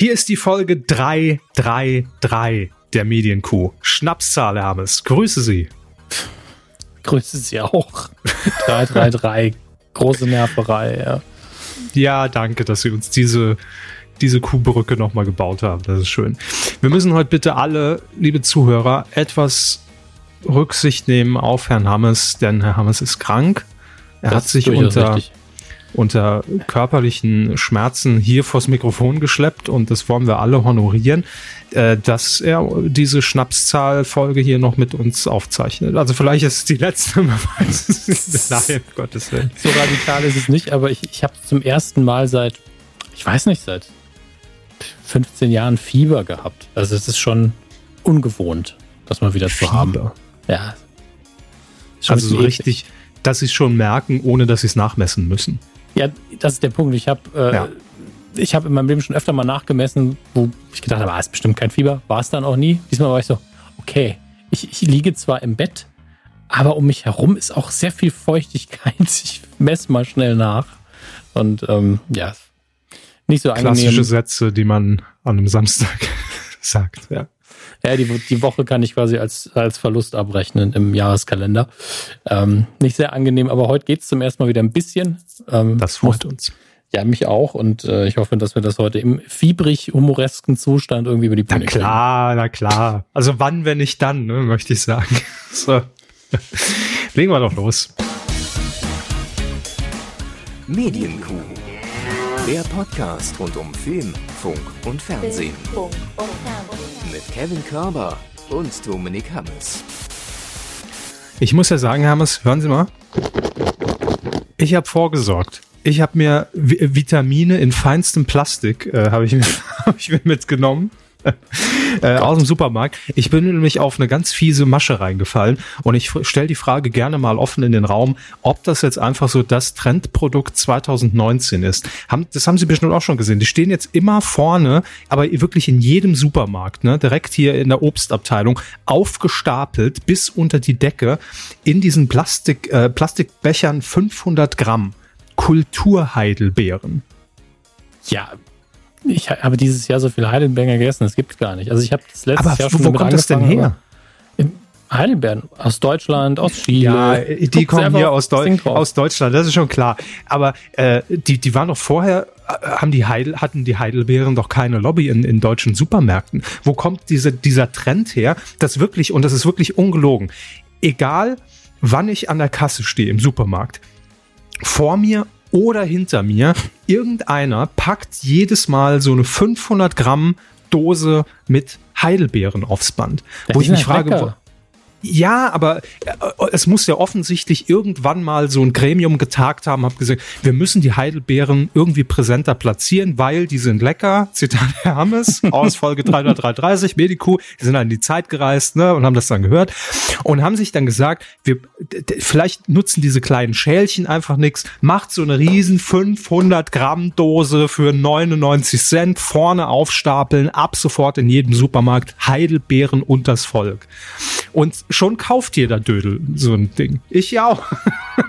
Hier ist die Folge 333 der Medienkuh. Schnapszahl, Hermes. Grüße Sie. Grüße Sie auch. 333. Große Nerverei, ja. Ja, danke, dass Sie uns diese, diese Kuhbrücke nochmal gebaut haben. Das ist schön. Wir müssen heute bitte alle, liebe Zuhörer, etwas Rücksicht nehmen auf Herrn Hammes, denn Herr Hammes ist krank. Er das hat sich unter, richtig unter körperlichen Schmerzen hier vors Mikrofon geschleppt und das wollen wir alle honorieren, äh, dass er diese Schnapszahlfolge hier noch mit uns aufzeichnet. Also vielleicht ist es die letzte, man weiß es Nein, um Gottes Willen. So radikal ist es nicht, aber ich, ich habe zum ersten Mal seit, ich weiß nicht, seit 15 Jahren Fieber gehabt. Also es ist schon ungewohnt, das mal wieder Fieber. zu haben. Ja. Also so richtig, dass sie es schon merken, ohne dass sie es nachmessen müssen. Ja, das ist der Punkt. Ich habe äh, ja. ich in meinem Leben schon öfter mal nachgemessen, wo ich gedacht habe, ah, ist bestimmt kein Fieber. War es dann auch nie. Diesmal war ich so, okay, ich, ich liege zwar im Bett, aber um mich herum ist auch sehr viel Feuchtigkeit. Ich messe mal schnell nach. Und ähm, ja, nicht so angenehm. Klassische Sätze, die man an einem Samstag sagt, ja. Ja, die, die Woche kann ich quasi als, als Verlust abrechnen im Jahreskalender. Ähm, nicht sehr angenehm, aber heute geht's zum ersten Mal wieder ein bisschen. Ähm, das freut uns. Ja, mich auch. Und äh, ich hoffe, dass wir das heute im fiebrig-humoresken Zustand irgendwie über die Bühne Na klar, kriegen. na klar. Also wann, wenn nicht dann, ne, möchte ich sagen. So. Legen wir doch los. Medienkuh. Der Podcast rund um Film, Funk und Fernsehen. Mit Kevin Körber und Dominik Hammes. Ich muss ja sagen, Hammes, hören Sie mal. Ich habe vorgesorgt. Ich habe mir Vitamine in feinstem Plastik äh, habe ich, mir, hab ich mir mitgenommen äh, aus dem Supermarkt. Ich bin nämlich auf eine ganz fiese Masche reingefallen und ich stelle die Frage gerne mal offen in den Raum, ob das jetzt einfach so das Trendprodukt 2019 ist. Haben, das haben Sie bestimmt auch schon gesehen. Die stehen jetzt immer vorne, aber wirklich in jedem Supermarkt, ne, direkt hier in der Obstabteilung, aufgestapelt bis unter die Decke in diesen Plastik, äh, Plastikbechern 500 Gramm Kulturheidelbeeren. Ja, ich habe dieses Jahr so viele Heidelbeeren gegessen, das gibt es gar nicht. Also ich habe das letzte aber Jahr schon wo kommt das denn her? Heidelbeeren aus Deutschland, aus Chile. Ja, die Guck kommen hier aus, Deu aus, Deutschland, das ist schon klar. Aber äh, die, die waren doch vorher, äh, haben die Heidel, hatten die Heidelbeeren doch keine Lobby in, in deutschen Supermärkten. Wo kommt diese, dieser Trend her, dass wirklich, und das ist wirklich ungelogen, egal wann ich an der Kasse stehe im Supermarkt, vor mir oder hinter mir, irgendeiner packt jedes Mal so eine 500 Gramm Dose mit Heidelbeeren aufs Band. Das wo ich mich frage, lecker. Ja, aber äh, es muss ja offensichtlich irgendwann mal so ein Gremium getagt haben, hab gesagt, wir müssen die Heidelbeeren irgendwie präsenter platzieren, weil die sind lecker. Zitat Hermes aus Folge 333, Mediku, die sind dann in die Zeit gereist ne, und haben das dann gehört und haben sich dann gesagt, wir vielleicht nutzen diese kleinen Schälchen einfach nichts, macht so eine riesen 500 Gramm Dose für 99 Cent, vorne aufstapeln, ab sofort in jedem Supermarkt Heidelbeeren und das Volk. Und schon kauft jeder Dödel so ein Ding. Ich ja auch.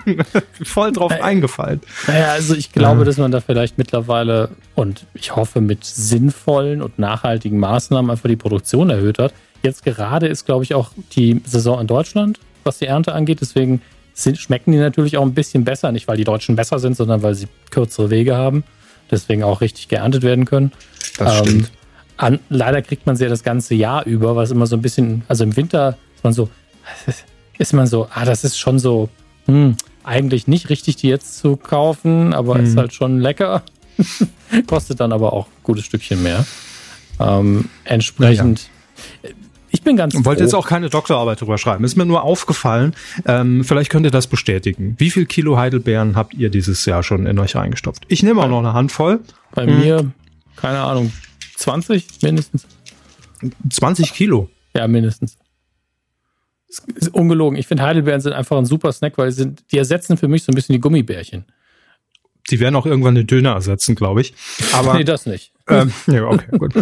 Voll drauf äh, eingefallen. Naja, also ich glaube, dass man da vielleicht mittlerweile und ich hoffe mit sinnvollen und nachhaltigen Maßnahmen einfach die Produktion erhöht hat. Jetzt gerade ist, glaube ich, auch die Saison in Deutschland, was die Ernte angeht. Deswegen sind, schmecken die natürlich auch ein bisschen besser. Nicht, weil die Deutschen besser sind, sondern weil sie kürzere Wege haben. Deswegen auch richtig geerntet werden können. Das ähm, stimmt. An, leider kriegt man sie ja das ganze Jahr über, was immer so ein bisschen, also im Winter ist man so, ist man so, ah, das ist schon so, hm, eigentlich nicht richtig, die jetzt zu kaufen, aber hm. ist halt schon lecker. Kostet dann aber auch ein gutes Stückchen mehr. Ähm, entsprechend. Ja. Ich bin ganz. Ich wollte jetzt auch keine Doktorarbeit drüber schreiben. Ist mir nur aufgefallen. Ähm, vielleicht könnt ihr das bestätigen. Wie viel Kilo Heidelbeeren habt ihr dieses Jahr schon in euch reingestopft? Ich nehme auch noch eine Handvoll. Bei hm. mir, keine Ahnung, 20 mindestens. 20 Kilo? Ja, mindestens ungelogen. Ich finde Heidelbeeren sind einfach ein super Snack, weil sie sind, die ersetzen für mich so ein bisschen die Gummibärchen. Die werden auch irgendwann den Döner ersetzen, glaube ich. Aber nee, das nicht. Ähm, ja, okay, gut.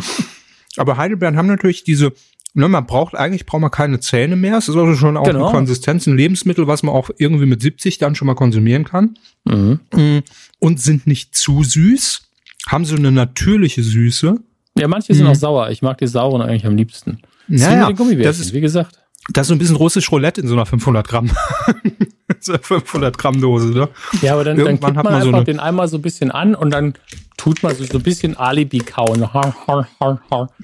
Aber Heidelbeeren haben natürlich diese, ne, man braucht eigentlich braucht man keine Zähne mehr. Es ist also schon auch genau. eine Konsistenz, ein Lebensmittel, was man auch irgendwie mit 70 dann schon mal konsumieren kann. Mhm. Mm, und sind nicht zu süß, haben so eine natürliche Süße Ja, manche sind mhm. auch sauer. Ich mag die sauren eigentlich am liebsten. Ja, ja. Das ist, wie gesagt. Das ist so ein bisschen russisch Roulette in so einer 500 Gramm. so 500 Gramm Dose, ne? Ja, aber dann, dann kippt man, man einfach so den einmal so ein bisschen an und dann tut man so, so ein bisschen Alibi kauen.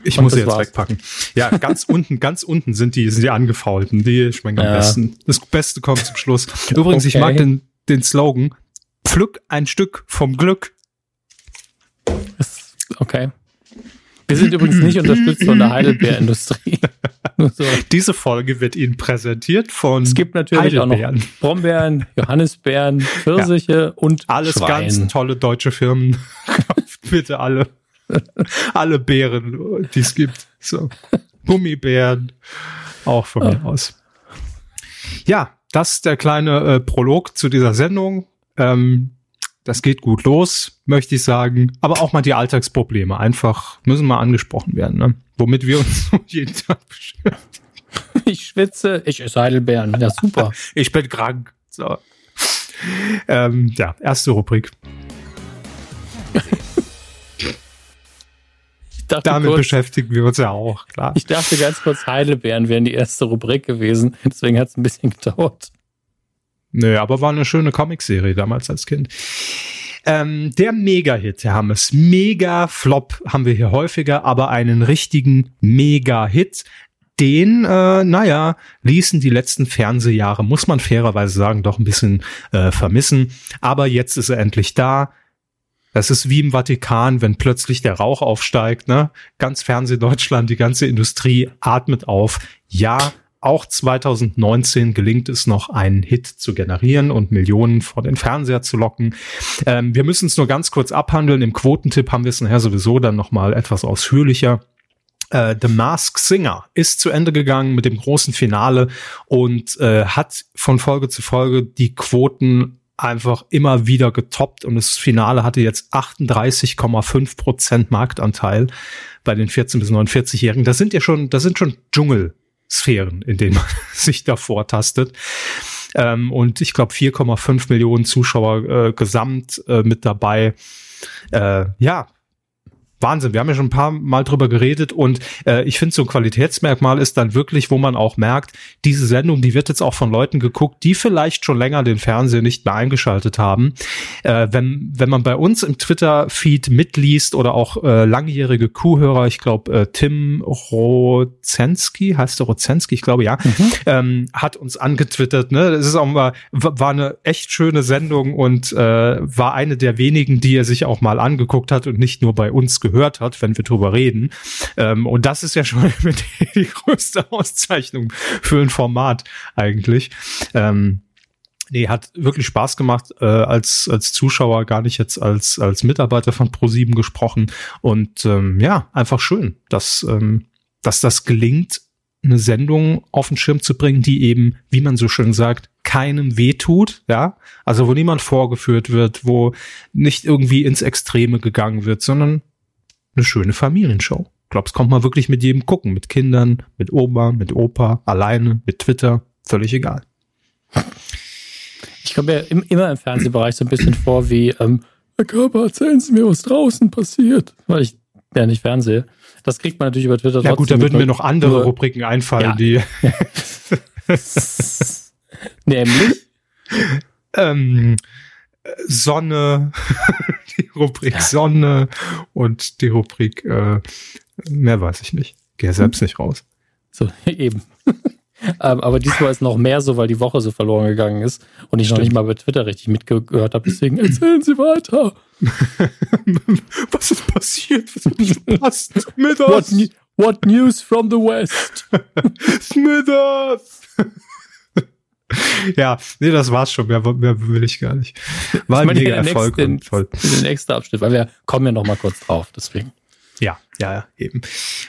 Ich muss sie jetzt war's. wegpacken. Ja, ganz unten, ganz unten sind die, sind die angefaulten. Die schmecken am ja. besten. Das Beste kommt zum Schluss. Übrigens, okay. ich mag den, den Slogan. Pflück ein Stück vom Glück. Okay. Wir sind übrigens nicht unterstützt von der Heidelbeerindustrie. so. Diese Folge wird Ihnen präsentiert von Es gibt natürlich auch noch Brombeeren, Johannisbeeren, Pfirsiche ja. und Alles Schwein. ganz tolle deutsche Firmen. bitte alle. alle Beeren, die es gibt. So. Gummibären. Auch von mir oh. aus. Ja, das ist der kleine äh, Prolog zu dieser Sendung. Ähm, das geht gut los, möchte ich sagen. Aber auch mal die Alltagsprobleme einfach müssen mal angesprochen werden, ne? womit wir uns jeden Tag beschäftigen. Ich schwitze, ich esse Heidelbeeren. Ja, super. ich bin krank. So. Ähm, ja, erste Rubrik. Damit kurz, beschäftigen wir uns ja auch, klar. Ich dachte ganz kurz, Heidelbeeren wären die erste Rubrik gewesen. Deswegen hat es ein bisschen gedauert. Nö, aber war eine schöne Comicserie damals als Kind. Ähm, der Mega-Hit, Herr Hammes. Mega-Flop haben wir hier häufiger, aber einen richtigen Mega-Hit. Den, äh, naja, ließen die letzten Fernsehjahre, muss man fairerweise sagen, doch ein bisschen äh, vermissen. Aber jetzt ist er endlich da. Das ist wie im Vatikan, wenn plötzlich der Rauch aufsteigt, ne? Ganz Fernsehdeutschland, die ganze Industrie atmet auf. Ja, auch 2019 gelingt es noch, einen Hit zu generieren und Millionen vor den Fernseher zu locken. Ähm, wir müssen es nur ganz kurz abhandeln. Im Quotentipp haben wir es nachher sowieso dann nochmal etwas ausführlicher. Uh, The Mask Singer ist zu Ende gegangen mit dem großen Finale und äh, hat von Folge zu Folge die Quoten einfach immer wieder getoppt und das Finale hatte jetzt 38,5 Prozent Marktanteil bei den 14 bis 49-Jährigen. Das sind ja schon, das sind schon Dschungel Sphären, in denen man sich da vortastet. Ähm, und ich glaube 4,5 Millionen Zuschauer äh, gesamt äh, mit dabei. Äh, ja, Wahnsinn. Wir haben ja schon ein paar Mal drüber geredet und äh, ich finde, so ein Qualitätsmerkmal ist dann wirklich, wo man auch merkt, diese Sendung, die wird jetzt auch von Leuten geguckt, die vielleicht schon länger den Fernseher nicht mehr eingeschaltet haben. Äh, wenn, wenn man bei uns im Twitter-Feed mitliest oder auch äh, langjährige Kuhhörer, ich glaube, äh, Tim Rozensky, heißt der Rozensky, ich glaube ja, mhm. ähm, hat uns angetwittert. Ne? Das ist auch mal, war eine echt schöne Sendung und äh, war eine der wenigen, die er sich auch mal angeguckt hat und nicht nur bei uns gehört gehört hat, wenn wir drüber reden. Ähm, und das ist ja schon die größte Auszeichnung für ein Format eigentlich. Ähm, Nee, hat wirklich Spaß gemacht, äh, als, als Zuschauer, gar nicht jetzt als, als Mitarbeiter von Pro7 gesprochen. Und ähm, ja, einfach schön, dass, ähm, dass das gelingt, eine Sendung auf den Schirm zu bringen, die eben, wie man so schön sagt, keinem wehtut, ja, also wo niemand vorgeführt wird, wo nicht irgendwie ins Extreme gegangen wird, sondern eine schöne Familienshow. Ich glaube, es kommt mal wirklich mit jedem gucken, mit Kindern, mit Oma, mit Opa, alleine, mit Twitter, völlig egal. Ich komme mir immer im Fernsehbereich so ein bisschen vor wie, ähm, Herr Körper, erzählen Sie mir, was draußen passiert, weil ich ja nicht fernsehe. Das kriegt man natürlich über Twitter. Ja gut, da würden mir noch andere Rubriken einfallen, ja. die. Nämlich? ähm, Sonne, die Rubrik ja. Sonne und die Rubrik, äh, mehr weiß ich nicht. Gehe selbst nicht raus. So, eben. Ähm, aber diesmal ist noch mehr so, weil die Woche so verloren gegangen ist und ich Stimmt. noch nicht mal bei Twitter richtig mitgehört habe. Deswegen erzählen Sie weiter. Was ist passiert? Was ich verpasst? Smithers! What, what news from the West? Smithers! ja, nee, das war's schon. Mehr, mehr will ich gar nicht. War ein mega Erfolg. Den, toll. den extra Abschnitt, weil wir kommen ja noch mal kurz drauf, deswegen. Ja, ja, eben.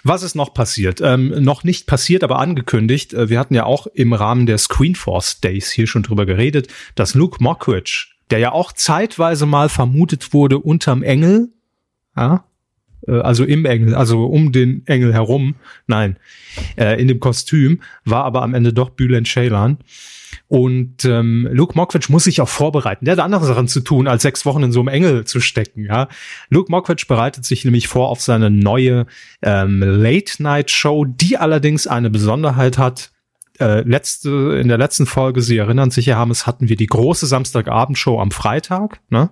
Was ist noch passiert? Ähm, noch nicht passiert, aber angekündigt. Äh, wir hatten ja auch im Rahmen der Screenforce Days hier schon drüber geredet, dass Luke Mockridge, der ja auch zeitweise mal vermutet wurde unterm Engel, ja, äh, also im Engel, also um den Engel herum, nein, äh, in dem Kostüm, war aber am Ende doch Bülent Ceylan Und ähm, Luke Mockridge muss sich auch vorbereiten. Der hat andere Sachen zu tun, als sechs Wochen in so einem Engel zu stecken. Ja, Luke Mockridge bereitet sich nämlich vor auf seine neue ähm, Late-Night-Show, die allerdings eine Besonderheit hat. Äh, letzte in der letzten Folge, Sie erinnern sich ja, haben es hatten wir die große Samstagabendshow am Freitag. Ne?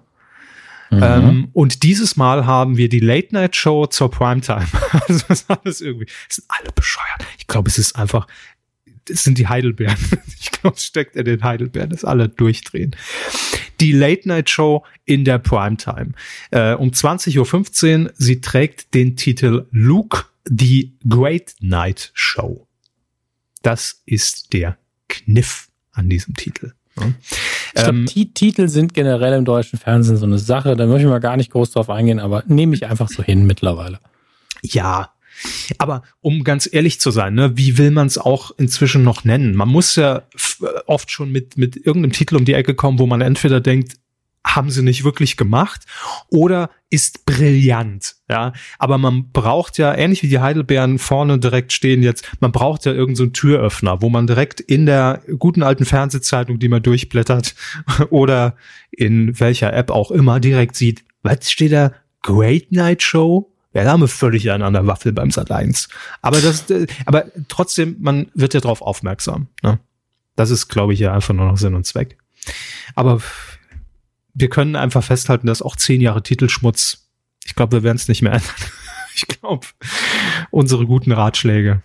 Mhm. Ähm, und dieses Mal haben wir die Late Night Show zur Primetime. also das ist alles irgendwie, es sind alle bescheuert. Ich glaube, es ist einfach, es sind die Heidelbeeren. Ich glaube, steckt in den Heidelbeeren, dass alle durchdrehen. Die Late Night Show in der Primetime. Äh, um 20.15 Uhr. Sie trägt den Titel Luke, the Great Night Show. Das ist der Kniff an diesem Titel. Ne? Ich glaube, ähm, Titel sind generell im deutschen Fernsehen so eine Sache, da möchte ich mal gar nicht groß drauf eingehen, aber nehme ich einfach so hin mittlerweile. Ja, aber um ganz ehrlich zu sein, ne, wie will man es auch inzwischen noch nennen? Man muss ja oft schon mit, mit irgendeinem Titel um die Ecke kommen, wo man entweder denkt, haben sie nicht wirklich gemacht oder ist brillant, ja. Aber man braucht ja, ähnlich wie die Heidelbeeren vorne direkt stehen jetzt, man braucht ja irgendeinen so Türöffner, wo man direkt in der guten alten Fernsehzeitung, die man durchblättert oder in welcher App auch immer direkt sieht, was steht da? Great Night Show? Ja, da haben wir völlig an der Waffel beim Sat 1. Aber das, aber trotzdem, man wird ja darauf aufmerksam. Ne? Das ist, glaube ich, ja einfach nur noch Sinn und Zweck. Aber wir können einfach festhalten, dass auch zehn Jahre Titelschmutz, ich glaube, wir werden es nicht mehr ändern. Ich glaube, unsere guten Ratschläge.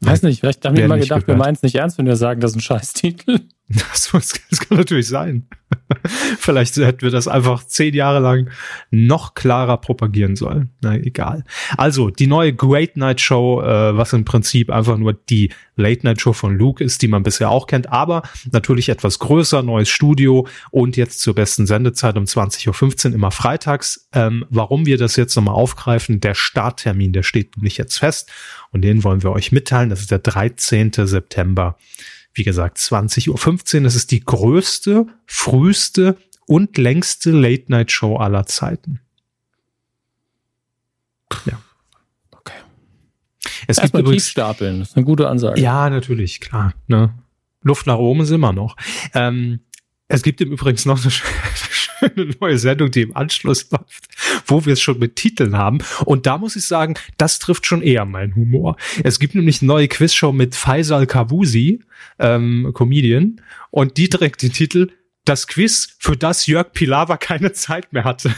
Weiß nicht, vielleicht haben wir mal gedacht, wir meinen es nicht ernst, wenn wir sagen, das ist ein Scheißtitel. Das, das kann natürlich sein. Vielleicht hätten wir das einfach zehn Jahre lang noch klarer propagieren sollen. Na, egal. Also, die neue Great Night Show, äh, was im Prinzip einfach nur die Late Night Show von Luke ist, die man bisher auch kennt, aber natürlich etwas größer, neues Studio und jetzt zur besten Sendezeit um 20.15 Uhr immer freitags. Ähm, warum wir das jetzt nochmal aufgreifen, der Starttermin, der steht nämlich jetzt fest und den wollen wir euch mitteilen. Das ist der 13. September wie gesagt, 20.15 Uhr. Das ist die größte, früheste und längste Late-Night-Show aller Zeiten. Ja. Okay. Es Erst gibt übrigens stapeln, das ist eine gute Ansage. Ja, natürlich, klar. Ne? Luft nach oben ist immer noch. Ähm, es gibt im Übrigen noch eine schöne neue Sendung, die im Anschluss läuft, wo wir es schon mit Titeln haben. Und da muss ich sagen, das trifft schon eher meinen Humor. Es gibt nämlich eine neue Quizshow mit Faisal Kavusi, ähm, Comedian, und die trägt den Titel Das Quiz, für das Jörg Pilawa keine Zeit mehr hatte.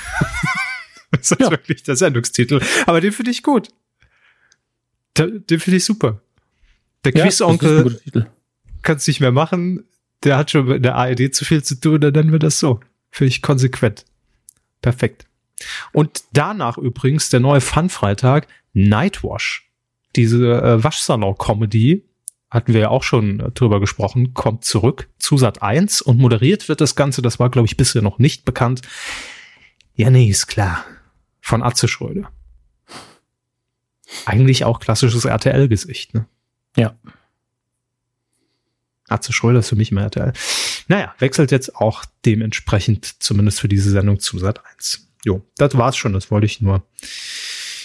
das ist ja. wirklich der Sendungstitel. Aber den finde ich gut. Den, den finde ich super. Der ja, Quizonkel kann es nicht mehr machen. Der hat schon mit der ARD zu viel zu tun, dann nennen wir das so. Finde ich konsequent. Perfekt. Und danach übrigens der neue Fun-Freitag Nightwash. Diese äh, Waschsalon-Comedy, hatten wir ja auch schon äh, drüber gesprochen, kommt zurück zu Sat 1 und moderiert wird das Ganze, das war, glaube ich, bisher noch nicht bekannt. Ja, nee, ist klar. Von Atze Schröder. Eigentlich auch klassisches RTL-Gesicht, ne? Ja. Atze Schröder ist für mich immer RTL. Naja, wechselt jetzt auch dementsprechend zumindest für diese Sendung zu Sat 1. Jo, das war's schon, das wollte ich nur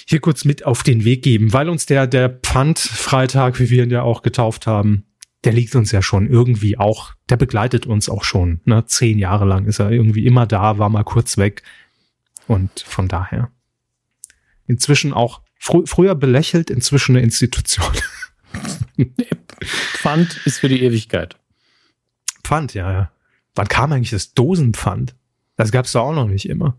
hier kurz mit auf den Weg geben, weil uns der, der Pfandfreitag, wie wir ihn ja auch getauft haben, der liegt uns ja schon irgendwie auch, der begleitet uns auch schon, ne? Zehn Jahre lang ist er irgendwie immer da, war mal kurz weg. Und von daher. Inzwischen auch fr früher belächelt, inzwischen eine Institution. Pfand ist für die Ewigkeit. Pfand, ja, ja. Wann kam eigentlich das Dosenpfand? Das gab's da auch noch nicht immer.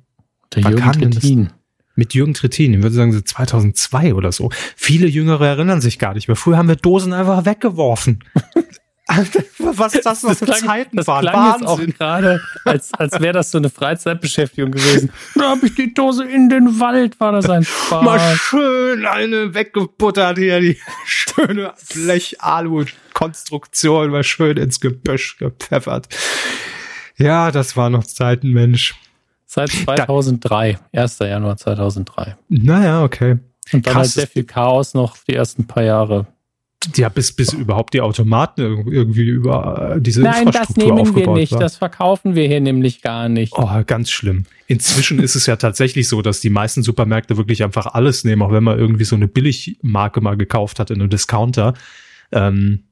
Der Wann Jürgen Trittin. Mit Jürgen Trittin, ich würde sagen so 2002 oder so. Viele Jüngere erinnern sich gar nicht mehr. Früher haben wir Dosen einfach weggeworfen. Was das noch für klang, Zeiten das waren. Klang Wahnsinn. jetzt auch gerade, als, als wäre das so eine Freizeitbeschäftigung gewesen. Da habe ich die Dose in den Wald, war das ein Spaß. Mal schön eine weggebuttert hier, die schöne Blech-Alu-Konstruktion, mal schön ins Gebüsch gepfeffert. Ja, das war noch Zeiten, Mensch. Seit 2003, 1. Januar 2003. Naja, okay. Und dann Krass. halt sehr viel Chaos noch die ersten paar Jahre. Ja, bis, bis überhaupt die Automaten irgendwie über äh, diese Nein, Infrastruktur das nehmen wir nicht. War. Das verkaufen wir hier nämlich gar nicht. Oh, ganz schlimm. Inzwischen ist es ja tatsächlich so, dass die meisten Supermärkte wirklich einfach alles nehmen, auch wenn man irgendwie so eine Billigmarke mal gekauft hat in einem Discounter. Ähm,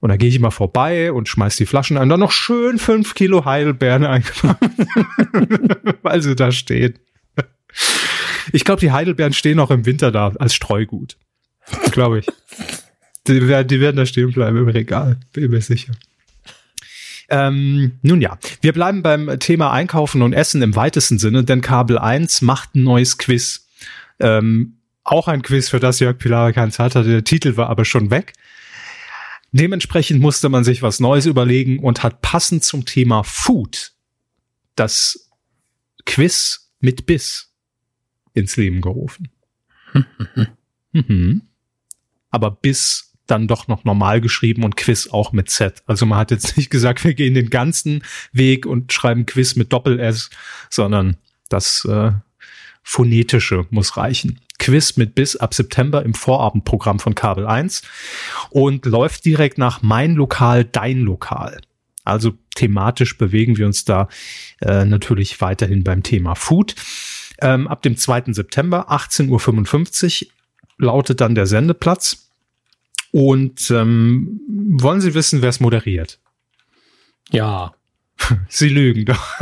Und da gehe ich immer vorbei und schmeiß die Flaschen ein. Dann noch schön fünf Kilo Heidelbeeren eingepackt, weil sie da stehen. Ich glaube, die Heidelbeeren stehen auch im Winter da als Streugut. Glaube ich. Die werden, die werden da stehen bleiben im Regal, bin mir sicher. Ähm, nun ja, wir bleiben beim Thema Einkaufen und Essen im weitesten Sinne, denn Kabel 1 macht ein neues Quiz. Ähm, auch ein Quiz, für das Jörg Pilar keine Zeit hatte. Der Titel war aber schon weg. Dementsprechend musste man sich was Neues überlegen und hat passend zum Thema Food das Quiz mit Biss ins Leben gerufen. mhm. Aber Biss dann doch noch normal geschrieben und Quiz auch mit Z. Also man hat jetzt nicht gesagt, wir gehen den ganzen Weg und schreiben Quiz mit Doppel-S, sondern das äh, Phonetische muss reichen. Quiz mit bis ab September im Vorabendprogramm von Kabel 1 und läuft direkt nach Mein Lokal, Dein Lokal. Also thematisch bewegen wir uns da äh, natürlich weiterhin beim Thema Food. Ähm, ab dem 2. September, 18.55 Uhr, lautet dann der Sendeplatz. Und ähm, wollen Sie wissen, wer es moderiert? Ja. Sie lügen doch.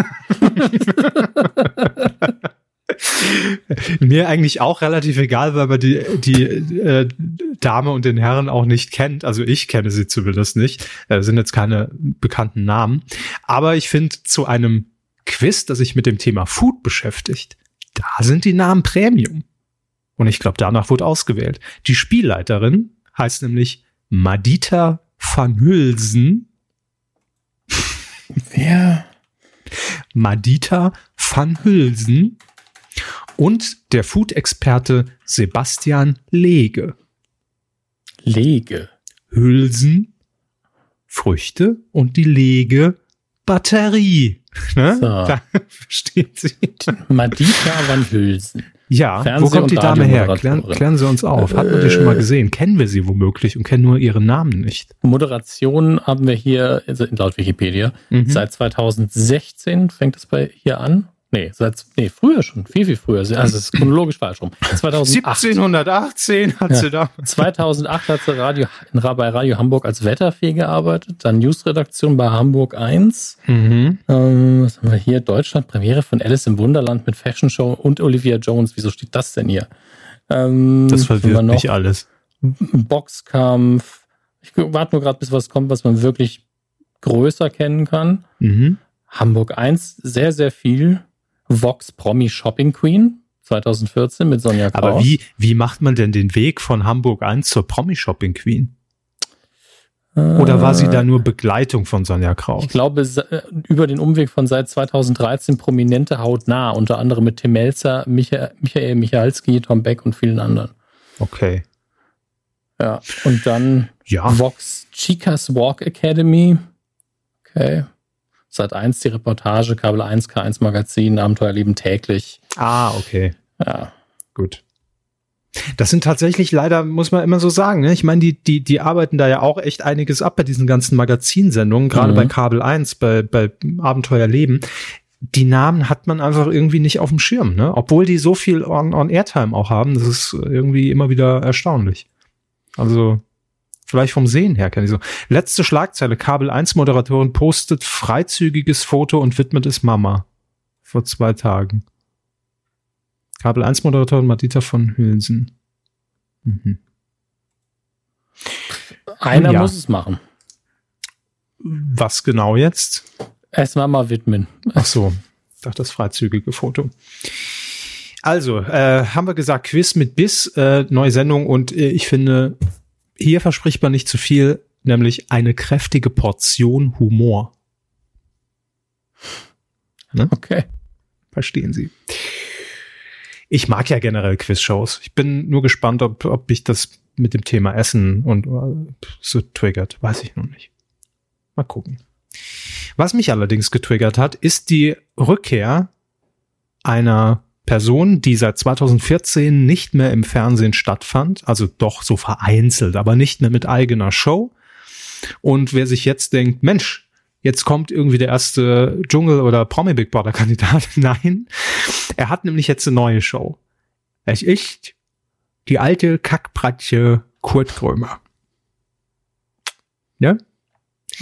Mir eigentlich auch relativ egal, weil man die, die äh, Dame und den Herren auch nicht kennt. Also ich kenne sie zumindest nicht. Äh, sind jetzt keine bekannten Namen. Aber ich finde, zu einem Quiz, das sich mit dem Thema Food beschäftigt, da sind die Namen Premium. Und ich glaube, danach wurde ausgewählt. Die Spielleiterin heißt nämlich Madita van Hülsen. Wer? Madita van Hülsen und der Food-Experte Sebastian Lege. Lege. Hülsen, Früchte und die Lege Batterie. Ne? So. Da steht sie. Madita van Hülsen. Ja, Fernseh wo kommt die Dame her? Klären, klären Sie uns auf. Hat man die schon mal äh. gesehen? Kennen wir sie womöglich und kennen nur ihren Namen nicht? Moderation haben wir hier, also laut Wikipedia, mhm. seit 2016 fängt es bei hier an. Nee, seit, nee, früher schon, viel, viel früher. Also es ist chronologisch falsch rum. 2008. 1718 hat ja. sie da. 2008 hat sie Radio, in, bei Radio Hamburg als Wetterfee gearbeitet, dann Newsredaktion bei Hamburg 1. Mhm. Ähm, was haben wir hier? Deutschland, Premiere von Alice im Wunderland mit Fashion Show und Olivia Jones. Wieso steht das denn hier? Ähm, das verwirrt mich alles. Boxkampf. Ich warte nur gerade, bis was kommt, was man wirklich größer kennen kann. Mhm. Hamburg 1, sehr, sehr viel. Vox Promi Shopping Queen 2014 mit Sonja Kraus. Aber wie, wie macht man denn den Weg von Hamburg 1 zur Promi Shopping Queen? Oder war sie da nur Begleitung von Sonja Kraus? Ich glaube, äh, über den Umweg von seit 2013 prominente hautnah, unter anderem mit Tim Melzer, Michael, Michael Michalski, Tom Beck und vielen anderen. Okay. Ja, und dann ja. Vox Chicas Walk Academy. Okay. Seit 1 die Reportage, Kabel 1, K1 Magazin, Abenteuerleben täglich. Ah, okay. Ja. Gut. Das sind tatsächlich leider, muss man immer so sagen, ne? Ich meine, die, die, die arbeiten da ja auch echt einiges ab bei diesen ganzen Magazinsendungen, gerade mhm. bei Kabel 1, bei, bei Abenteuerleben. Die Namen hat man einfach irgendwie nicht auf dem Schirm, ne? Obwohl die so viel on, on Airtime auch haben, das ist irgendwie immer wieder erstaunlich. Also, vielleicht vom Sehen her kenne ich so. Letzte Schlagzeile, Kabel 1 Moderatorin postet freizügiges Foto und widmet es Mama. Vor zwei Tagen. Kabel 1 Moderatorin Madita von Hülsen. Mhm. Einer ja. muss es machen. Was genau jetzt? Es Mama widmen. Ach so, ich dachte das freizügige Foto. Also, äh, haben wir gesagt, Quiz mit Biss, äh, neue Sendung und äh, ich finde, hier verspricht man nicht zu viel, nämlich eine kräftige Portion Humor. Ne? Okay. Verstehen Sie. Ich mag ja generell Quizshows. Ich bin nur gespannt, ob, ob ich das mit dem Thema Essen und uh, so triggert. Weiß ich noch nicht. Mal gucken. Was mich allerdings getriggert hat, ist die Rückkehr einer Person, die seit 2014 nicht mehr im Fernsehen stattfand, also doch so vereinzelt, aber nicht mehr mit eigener Show. Und wer sich jetzt denkt, Mensch, jetzt kommt irgendwie der erste Dschungel- oder Promi-Big Brother-Kandidat. Nein, er hat nämlich jetzt eine neue Show. Es ist die alte Kackpratsche Kurt Krömer. Ja?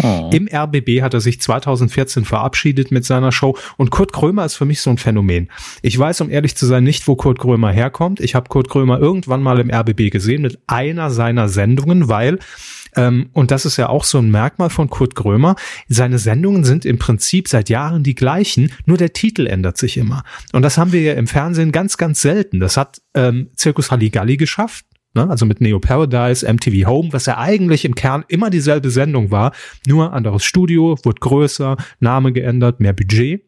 Oh. Im RBB hat er sich 2014 verabschiedet mit seiner Show und Kurt Krömer ist für mich so ein Phänomen. Ich weiß, um ehrlich zu sein, nicht, wo Kurt Krömer herkommt. Ich habe Kurt Krömer irgendwann mal im RBB gesehen mit einer seiner Sendungen, weil ähm, und das ist ja auch so ein Merkmal von Kurt Krömer. Seine Sendungen sind im Prinzip seit Jahren die gleichen, nur der Titel ändert sich immer. Und das haben wir ja im Fernsehen ganz, ganz selten. Das hat ähm, Circus Halligalli geschafft ne? also mit Neo Paradise, MTV Home, was ja eigentlich im Kern immer dieselbe Sendung war, nur anderes Studio, wurde größer, Name geändert, mehr Budget.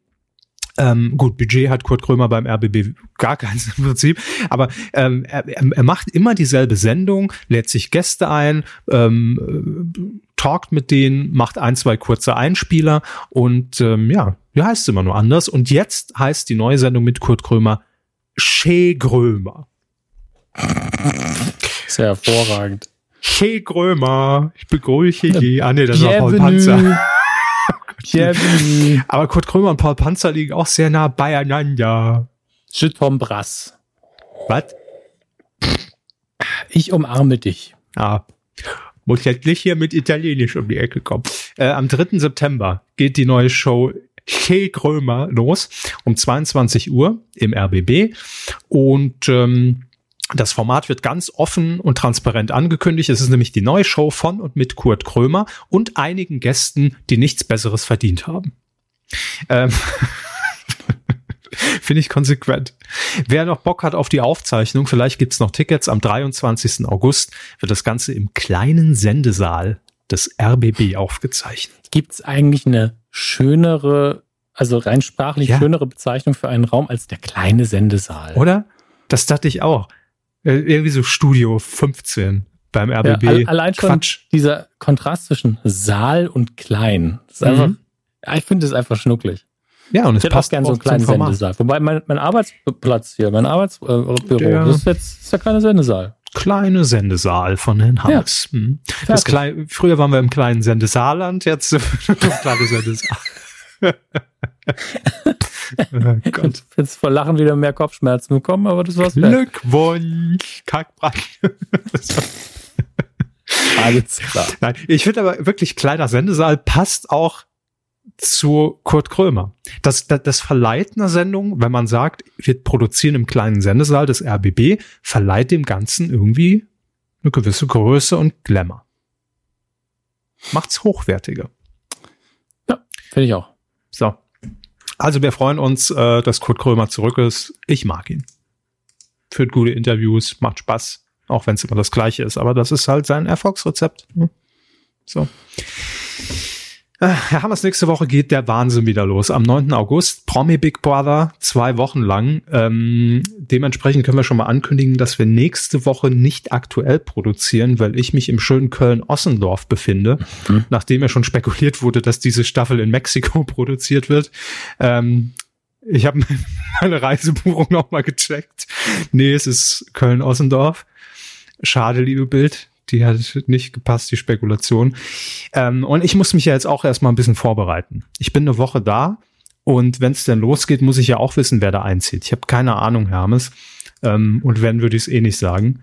Ähm, gut, Budget hat Kurt Krömer beim RBB gar keins im Prinzip, aber ähm, er, er macht immer dieselbe Sendung, lädt sich Gäste ein, ähm, talkt mit denen, macht ein, zwei kurze Einspieler und ähm, ja, wie heißt es immer nur anders. Und jetzt heißt die neue Sendung mit Kurt Krömer Shea Grömer. Sehr hervorragend. Hey Grömer, ich begrüße dich. Ah nee, das war Paul Panzer. Aber Kurt Krömer und Paul Panzer liegen auch sehr nah beieinander. Je Brass. Was? Ich umarme dich. Ah. Muss jetzt nicht hier mit Italienisch um die Ecke kommen. Äh, am 3. September geht die neue Show Hey Krömer los um 22 Uhr im RBB und ähm, das Format wird ganz offen und transparent angekündigt. Es ist nämlich die neue Show von und mit Kurt Krömer und einigen Gästen, die nichts Besseres verdient haben. Ähm Finde ich konsequent. Wer noch Bock hat auf die Aufzeichnung, vielleicht gibt's noch Tickets. Am 23. August wird das Ganze im kleinen Sendesaal des RBB aufgezeichnet. Gibt's eigentlich eine schönere, also rein sprachlich ja. schönere Bezeichnung für einen Raum als der kleine Sendesaal? Oder? Das dachte ich auch. Äh, irgendwie so Studio 15 beim RBB. Ja, allein schon Quatsch. dieser Kontrast zwischen Saal und klein. einfach, mhm. ich finde es einfach schnucklig. Ja, und es ich passt auch gerne so einen kleinen Sendesaal. Wobei mein, mein Arbeitsplatz hier, mein Arbeitsbüro, der, das ist jetzt ist der kleine Sendesaal. Kleine Sendesaal von Herrn Haas. Ja. Hm. Das klein, früher waren wir im kleinen Sendesaaland, jetzt kleine Sendesaal. oh Gott. Jetzt vor Lachen wieder mehr Kopfschmerzen bekommen, aber das war's. Glückwunsch, Kackbrand. Alles klar. Nein, ich finde aber wirklich kleiner Sendesaal passt auch zu Kurt Krömer. Das, das, das verleiht einer Sendung, wenn man sagt, wir produzieren im kleinen Sendesaal des RBB, verleiht dem Ganzen irgendwie eine gewisse Größe und Glamour. Macht's hochwertiger. Ja, finde ich auch. So. Also wir freuen uns, äh, dass Kurt Krömer zurück ist. Ich mag ihn. Führt gute Interviews, macht Spaß, auch wenn es immer das gleiche ist. Aber das ist halt sein Erfolgsrezept. Hm. So. Äh, Herr Hammers, nächste Woche geht der Wahnsinn wieder los. Am 9. August, Promi Big Brother, zwei Wochen lang. Ähm, dementsprechend können wir schon mal ankündigen, dass wir nächste Woche nicht aktuell produzieren, weil ich mich im schönen Köln-Ossendorf befinde, mhm. nachdem ja schon spekuliert wurde, dass diese Staffel in Mexiko produziert wird. Ähm, ich habe meine Reisebuchung nochmal gecheckt. Nee, es ist Köln-Ossendorf. Schade, liebe Bild die hat nicht gepasst, die Spekulation. Ähm, und ich muss mich ja jetzt auch erstmal ein bisschen vorbereiten. Ich bin eine Woche da und wenn es denn losgeht, muss ich ja auch wissen, wer da einzieht. Ich habe keine Ahnung, Hermes. Ähm, und wenn, würde ich es eh nicht sagen.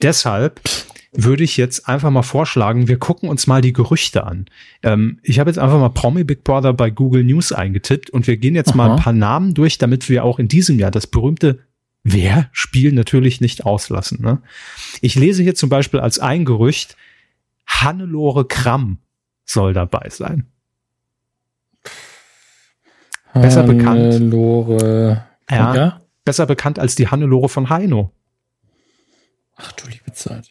Deshalb würde ich jetzt einfach mal vorschlagen, wir gucken uns mal die Gerüchte an. Ähm, ich habe jetzt einfach mal Promi Big Brother bei Google News eingetippt und wir gehen jetzt Aha. mal ein paar Namen durch, damit wir auch in diesem Jahr das berühmte wer Spiel natürlich nicht auslassen. Ne? Ich lese hier zum Beispiel als ein Gerücht, Hannelore Kramm soll dabei sein. Besser bekannt. Hannelore. Ja, ja, besser bekannt als die Hannelore von Heino. Ach du liebe Zeit.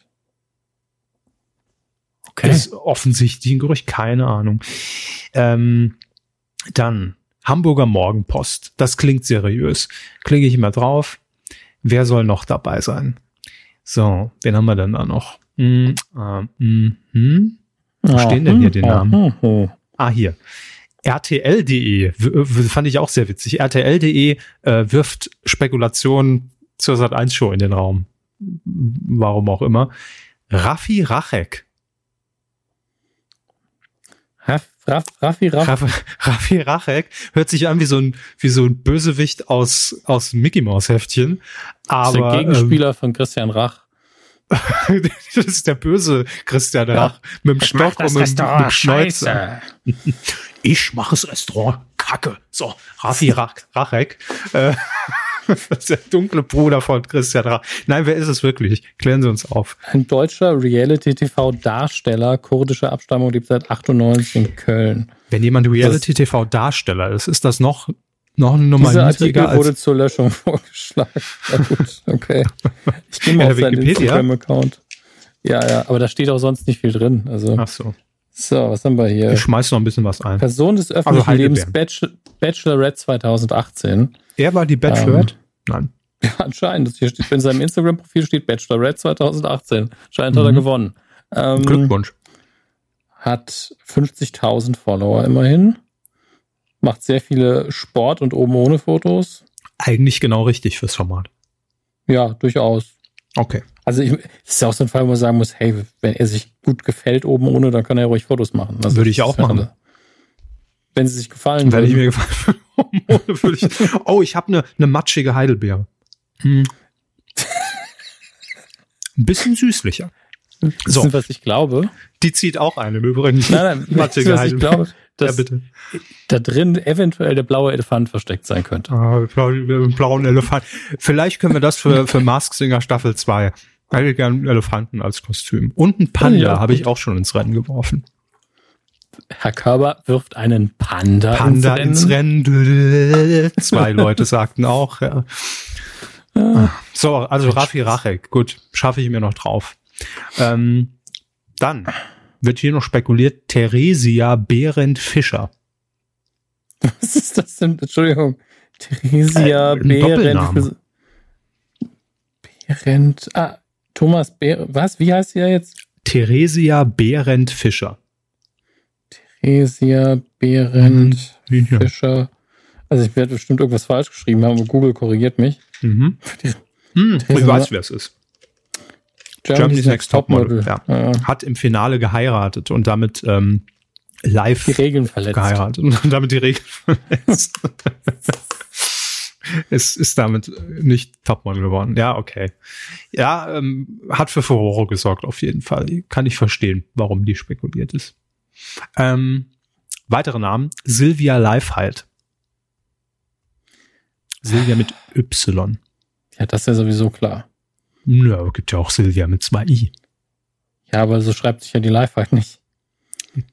Okay. Das ist offensichtlich ein Gerücht, keine Ahnung. Ähm, dann Hamburger Morgenpost. Das klingt seriös. Klinge ich immer drauf. Wer soll noch dabei sein? So, wen haben wir denn da noch? Hm, äh, hm, hm. Wo stehen denn hier die Namen? Hm, ah, hier. RTL.de fand ich auch sehr witzig. RTL.de äh, wirft Spekulationen zur Sat 1 Show in den Raum. Warum auch immer. Raffi Rachek Raff, Raffi, Raff. Raffi Rachek hört sich an wie so ein, wie so ein Bösewicht aus, aus Mickey Mouse Heftchen. Aber, das ist der Gegenspieler ähm, von Christian Rach. das ist der böse Christian Rach ja. mit dem Stock und mit, dem Schnäuzer. Ich mache das Restaurant Kacke. So, Rafi Rach, Rachek. Äh, der dunkle Bruder von Christian Rach. Nein, wer ist es wirklich? Klären Sie uns auf. Ein deutscher Reality-TV-Darsteller kurdischer Abstammung lebt seit 98 in Köln. Wenn jemand Reality-TV-Darsteller ist, ist das noch noch eine Nummer Dieser Artikel wurde zur Löschung vorgeschlagen. Ja, gut, okay. Ich gehe mal ja, auf seinen Instagram-Account. Ja, ja, aber da steht auch sonst nicht viel drin. Also. Ach so. So, was haben wir hier? Ich schmeiß noch ein bisschen was ein. Person des also öffentlichen also Lebens Bachelor, Bachelorette 2018. Er war die Bachelorette? Ähm, Nein. Ja, anscheinend. Hier steht, in seinem Instagram-Profil steht Bachelorette 2018. Scheint mhm. hat er mhm. gewonnen. Ähm, Glückwunsch. Hat 50.000 Follower immerhin macht sehr viele Sport- und oben ohne Fotos. Eigentlich genau richtig fürs Format. Ja, durchaus. Okay. Also ich, das ist ja auch so ein Fall, wo man sagen muss, hey, wenn er sich gut gefällt oben ohne, dann kann er ruhig Fotos machen. Also Würde ich auch machen. Wenn sie sich gefallen Wenn ich mir gefallen würde ich, Oh, ich habe eine ne matschige Heidelbeere. Hm. Ein bisschen süßlicher. So. Wissen, was ich glaube? Die zieht auch eine im Übrigen. Nein, nein, matschige was ich glaube, dass ja, bitte. da drin eventuell der blaue Elefant versteckt sein könnte. Ah, blauen Elefant. Vielleicht können wir das für, für Mask Singer Staffel 2. Ich hätte gerne einen Elefanten als Kostüm. Und einen Panda ja, habe ich auch schon ins Rennen geworfen. Herr Körber wirft einen Panda, Panda ins Rennen. Ins Rennen. Zwei Leute sagten auch, ja. ja. So, also Rafi Rachek. Gut, schaffe ich mir noch drauf. Ähm, dann wird hier noch spekuliert, Theresia Behrendt Fischer. Was ist das denn? Entschuldigung. Theresia äh, Behrendt. Behrendt. Ah, Thomas Behrendt. Was? Wie heißt sie ja jetzt? Theresia Behrendt Fischer. Theresia Behrendt hm, Fischer. Also ich werde bestimmt irgendwas falsch geschrieben haben, aber Google korrigiert mich. Mhm. Hm, ich weiß, wer es ist. Germany's, Next Topmodel. Top ja. ja. Hat im Finale geheiratet und damit ähm, live die Regeln verletzt. geheiratet und damit die Regeln verletzt. es ist damit nicht Topmodel geworden. Ja, okay. Ja, ähm, hat für Furore gesorgt auf jeden Fall. Kann ich verstehen, warum die spekuliert ist. Ähm, weitere Namen. Sylvia Leifheit. Silvia mit Y. Ja, das ist ja sowieso klar. Ja, gibt ja auch Silvia mit zwei I. Ja, aber so schreibt sich ja die halt nicht.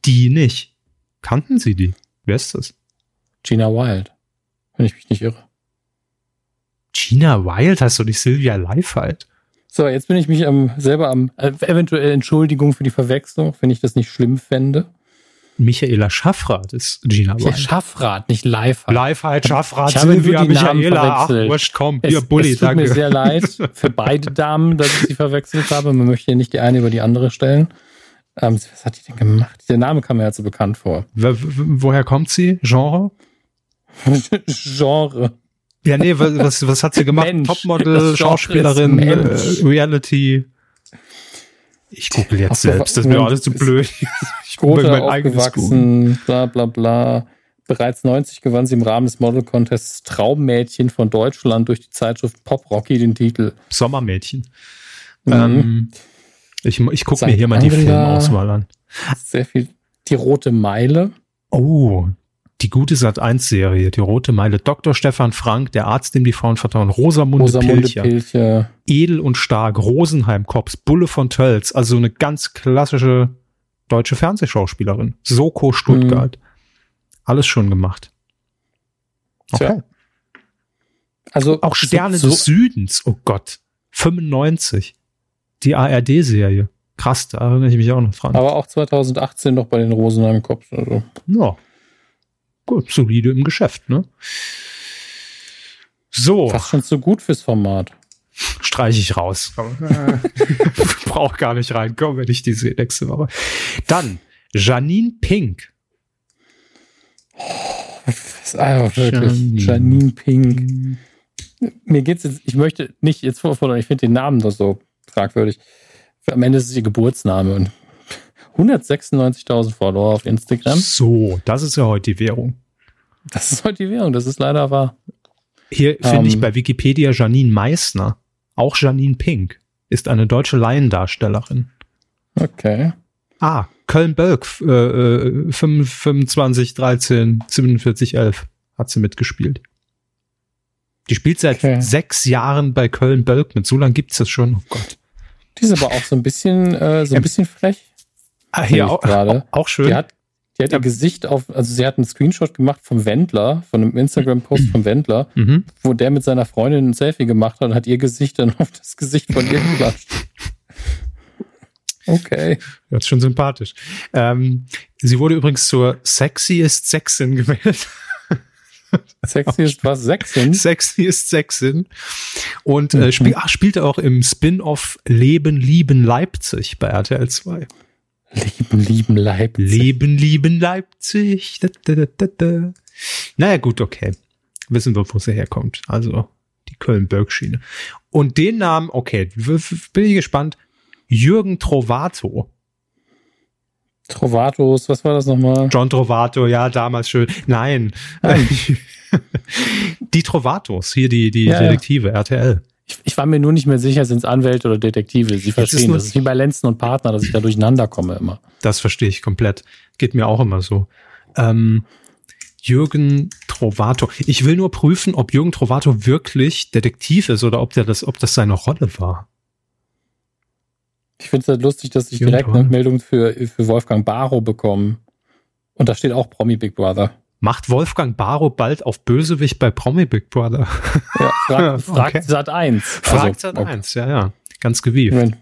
Die nicht. Kannten Sie die? Wer ist das? Gina Wild. Wenn ich mich nicht irre. Gina Wild heißt doch nicht Silvia Leifheit. So, jetzt bin ich mich ähm, selber am, äh, eventuell Entschuldigung für die Verwechslung, wenn ich das nicht schlimm fände. Michaela Schaffrath ist Gina Wild. Schaffrath, nicht Leifheit. Leifheit, Schaffrath, ich Silvia, Michaela, ach, wurscht, komm, es, hier, Bulli, es tut danke. mir sehr leid für beide Damen, dass ich sie verwechselt habe. Man möchte ja nicht die eine über die andere stellen. Ähm, was hat die denn gemacht? Der Name kam mir ja so bekannt vor. woher kommt sie? Genre? Genre. Ja, nee, was, was hat sie gemacht? Mensch, Topmodel, Schauspielerin, äh, Reality. Ich google jetzt selbst, das ist mir alles zu blöd. Ich google mein eigenes aufgewachsen, bla bla bla. Bereits 90 gewann sie im Rahmen des Model Contests Traummädchen von Deutschland durch die Zeitschrift Pop Rocky den Titel. Sommermädchen. Mhm. Ähm, ich ich gucke mir hier mal die Filmauswahl an. Sehr viel. Die Rote Meile. Oh, die gute Sat1-Serie, die Rote Meile, Dr. Stefan Frank, der Arzt, dem die Frauen vertrauen, Rosamunde, Rosamunde Pilcher, Pilcher, Edel und Stark, Rosenheim Cops, Bulle von Tölz, also eine ganz klassische deutsche Fernsehschauspielerin. Soko Stuttgart. Mhm. Alles schon gemacht. Okay. Tja. Also auch Sterne so, des Südens, oh Gott. 95. Die ARD-Serie. Krass, da erinnere ich mich auch noch dran. Aber auch 2018 noch bei den Rosenheim Cops. Also. Ja gut, solide im Geschäft, ne? So. Fast schon zu gut fürs Format. Streiche ich raus. Brauch gar nicht reinkommen, wenn ich die sehe nächste Woche. Dann Janine Pink. Oh, also wirklich. Janine. Janine Pink. Mir geht's jetzt, ich möchte nicht jetzt vorfordern, ich finde den Namen doch so fragwürdig. Am Ende ist es ihr Geburtsname und 196.000 Follower auf Instagram. So, das ist ja heute die Währung. Das ist heute die Währung, das ist leider wahr. Hier finde ich ähm, bei Wikipedia Janine Meissner, auch Janine Pink. ist eine deutsche Laiendarstellerin. Okay. Ah, Köln-Bölk, äh, 25, 13, 47, 11 hat sie mitgespielt. Die spielt seit okay. sechs Jahren bei Köln-Bölk mit. So lange gibt's das schon. Oh Gott. Die ist aber auch so ein bisschen, äh, so ein bisschen frech. Ah, hier auch, auch schön. Die hat, die hat ja. ihr Gesicht auf, also sie hat einen Screenshot gemacht vom Wendler, von einem Instagram-Post vom Wendler, mhm. wo der mit seiner Freundin ein Selfie gemacht hat und hat ihr Gesicht dann auf das Gesicht von ihr geklatscht. Okay. Das ist schon sympathisch. Ähm, sie wurde übrigens zur Sexiest Sexin gewählt. Sexy ist was? Sexin? Sexy ist Sexin. Und äh, spiel, ach, spielte auch im Spin-off Leben, Lieben Leipzig bei RTL 2. Leben, Lieben Leipzig. Leben, Lieben Leipzig. Da, da, da, da. Naja, gut, okay. Wissen wir, wo sie herkommt. Also die Köln-Bergschiene. Und den Namen, okay, bin ich gespannt. Jürgen Trovato. Trovatos, was war das nochmal? John Trovato, ja, damals schön. Nein. Nein. die Trovatos, hier die, die ja, Detektive, ja. RTL. Ich, ich, war mir nur nicht mehr sicher, sind es Anwälte oder Detektive. Sie verstehen, das ist wie bei Lenzen und Partner, dass ich da durcheinander komme immer. Das verstehe ich komplett. Geht mir auch immer so. Ähm, Jürgen Trovato. Ich will nur prüfen, ob Jürgen Trovato wirklich Detektiv ist oder ob der das, ob das seine Rolle war. Ich finde es halt lustig, dass ich direkt eine Meldung für, für Wolfgang Barrow bekomme. Und da steht auch Promi Big Brother. Macht Wolfgang Barrow bald auf Bösewicht bei Promi Big Brother? Ja, fragt, fragt okay. Sat 1. Fragt also, Sat 1, okay. ja, ja. Ganz gewieft.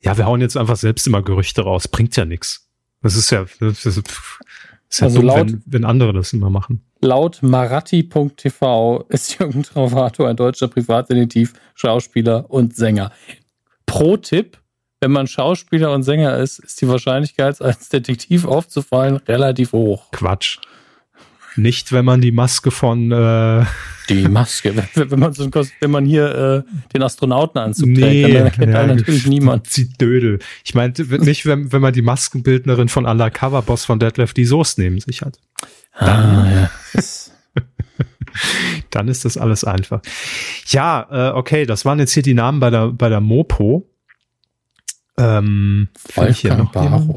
Ja, wir hauen jetzt einfach selbst immer Gerüchte raus. Bringt ja nichts. Das ist ja, das ist, ist ja also dumm, laut, wenn, wenn andere das immer machen. Laut Maratti.tv ist Jürgen Travato ein deutscher Privatdetektiv, Schauspieler und Sänger. Pro-Tipp, wenn man Schauspieler und Sänger ist, ist die Wahrscheinlichkeit, als Detektiv aufzufallen, relativ hoch. Quatsch. Nicht, wenn man die Maske von äh die Maske, wenn, wenn man so wenn man hier äh, den Astronautenanzug nee, trägt, dann erkennt ja, natürlich niemand. Sieht Dödel. Ich meinte nicht, wenn, wenn man die Maskenbildnerin von Undercover Boss von Deadlift die Soße neben sich hat. Dann, ah, ja. dann ist das alles einfach. Ja, äh, okay, das waren jetzt hier die Namen bei der bei der Mopo. Ähm, noch Barrow.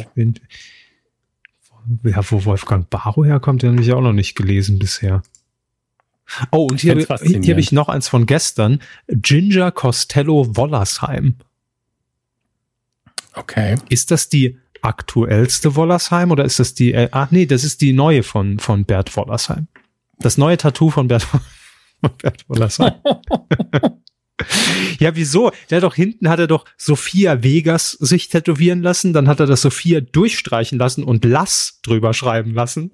Ja, wo Wolfgang Barrow herkommt, den habe ich auch noch nicht gelesen bisher. Oh, und hier, hier habe ich noch eins von gestern. Ginger Costello Wollersheim. Okay. Ist das die aktuellste Wollersheim oder ist das die, äh, ach nee, das ist die neue von, von Bert Wollersheim. Das neue Tattoo von Bert, von Bert Wollersheim. ja, wieso? Der hat doch hinten hat er doch Sophia Vegas sich tätowieren lassen, dann hat er das Sophia durchstreichen lassen und Lass drüber schreiben lassen.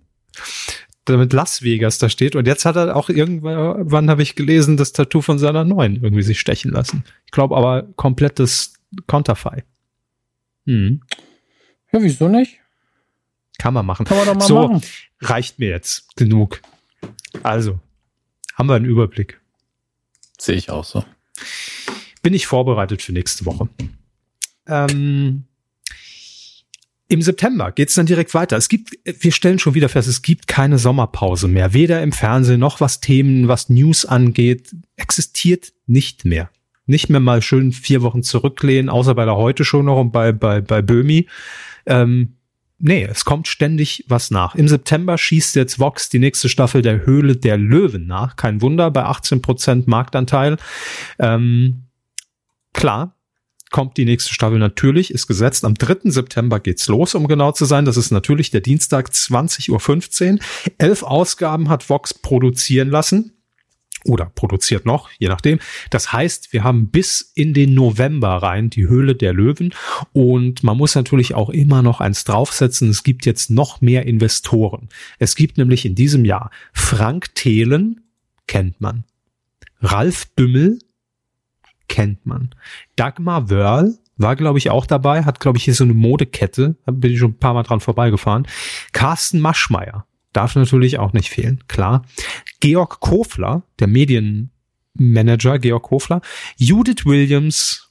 Damit Las Vegas da steht. Und jetzt hat er auch irgendwann, wann habe ich gelesen, das Tattoo von seiner neuen irgendwie sich stechen lassen. Ich glaube aber komplettes Konterfei. Hm. Ja, wieso nicht? Kann man machen. Kann man doch mal so, machen. reicht mir jetzt. Genug. Also, haben wir einen Überblick. Sehe ich auch so. Bin ich vorbereitet für nächste Woche. Ähm, Im September geht's dann direkt weiter. Es gibt, wir stellen schon wieder fest, es gibt keine Sommerpause mehr. Weder im Fernsehen noch was Themen, was News angeht, existiert nicht mehr. Nicht mehr mal schön vier Wochen zurücklehnen, außer bei der Heute schon noch und bei, bei, bei Böhmi. Ähm, nee, es kommt ständig was nach. Im September schießt jetzt Vox die nächste Staffel der Höhle der Löwen nach. Kein Wunder, bei 18% Marktanteil. Ähm, klar, kommt die nächste Staffel natürlich, ist gesetzt. Am 3. September geht's los, um genau zu sein. Das ist natürlich der Dienstag 20.15 Uhr. Elf Ausgaben hat Vox produzieren lassen oder produziert noch, je nachdem. Das heißt, wir haben bis in den November rein die Höhle der Löwen und man muss natürlich auch immer noch eins draufsetzen. Es gibt jetzt noch mehr Investoren. Es gibt nämlich in diesem Jahr Frank Thelen, kennt man. Ralf Dümmel, kennt man. Dagmar Wörl, war, glaube ich, auch dabei, hat, glaube ich, hier so eine Modekette, da bin ich schon ein paar Mal dran vorbeigefahren. Carsten Maschmeyer, darf natürlich auch nicht fehlen, klar. Georg Kofler, der Medienmanager Georg Kofler, Judith Williams,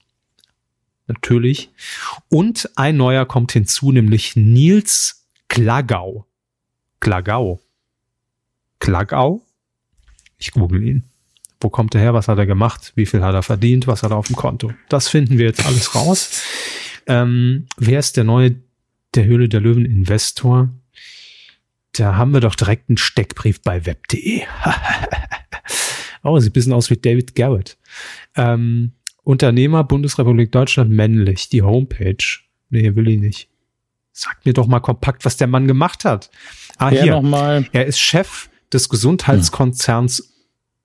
natürlich, und ein neuer kommt hinzu, nämlich Nils Klagau. Klagau. Klagau? Ich google ihn. Wo kommt er her? Was hat er gemacht? Wie viel hat er verdient? Was hat er auf dem Konto? Das finden wir jetzt alles raus. Ähm, wer ist der neue der Höhle der Löwen Investor? Da haben wir doch direkt einen Steckbrief bei web.de. oh, sieht ein bisschen aus wie David Garrett. Ähm, Unternehmer Bundesrepublik Deutschland männlich. Die Homepage. Nee, will ich nicht. Sag mir doch mal kompakt, was der Mann gemacht hat. Ah, ja, hier. Noch mal. Er ist Chef des Gesundheitskonzerns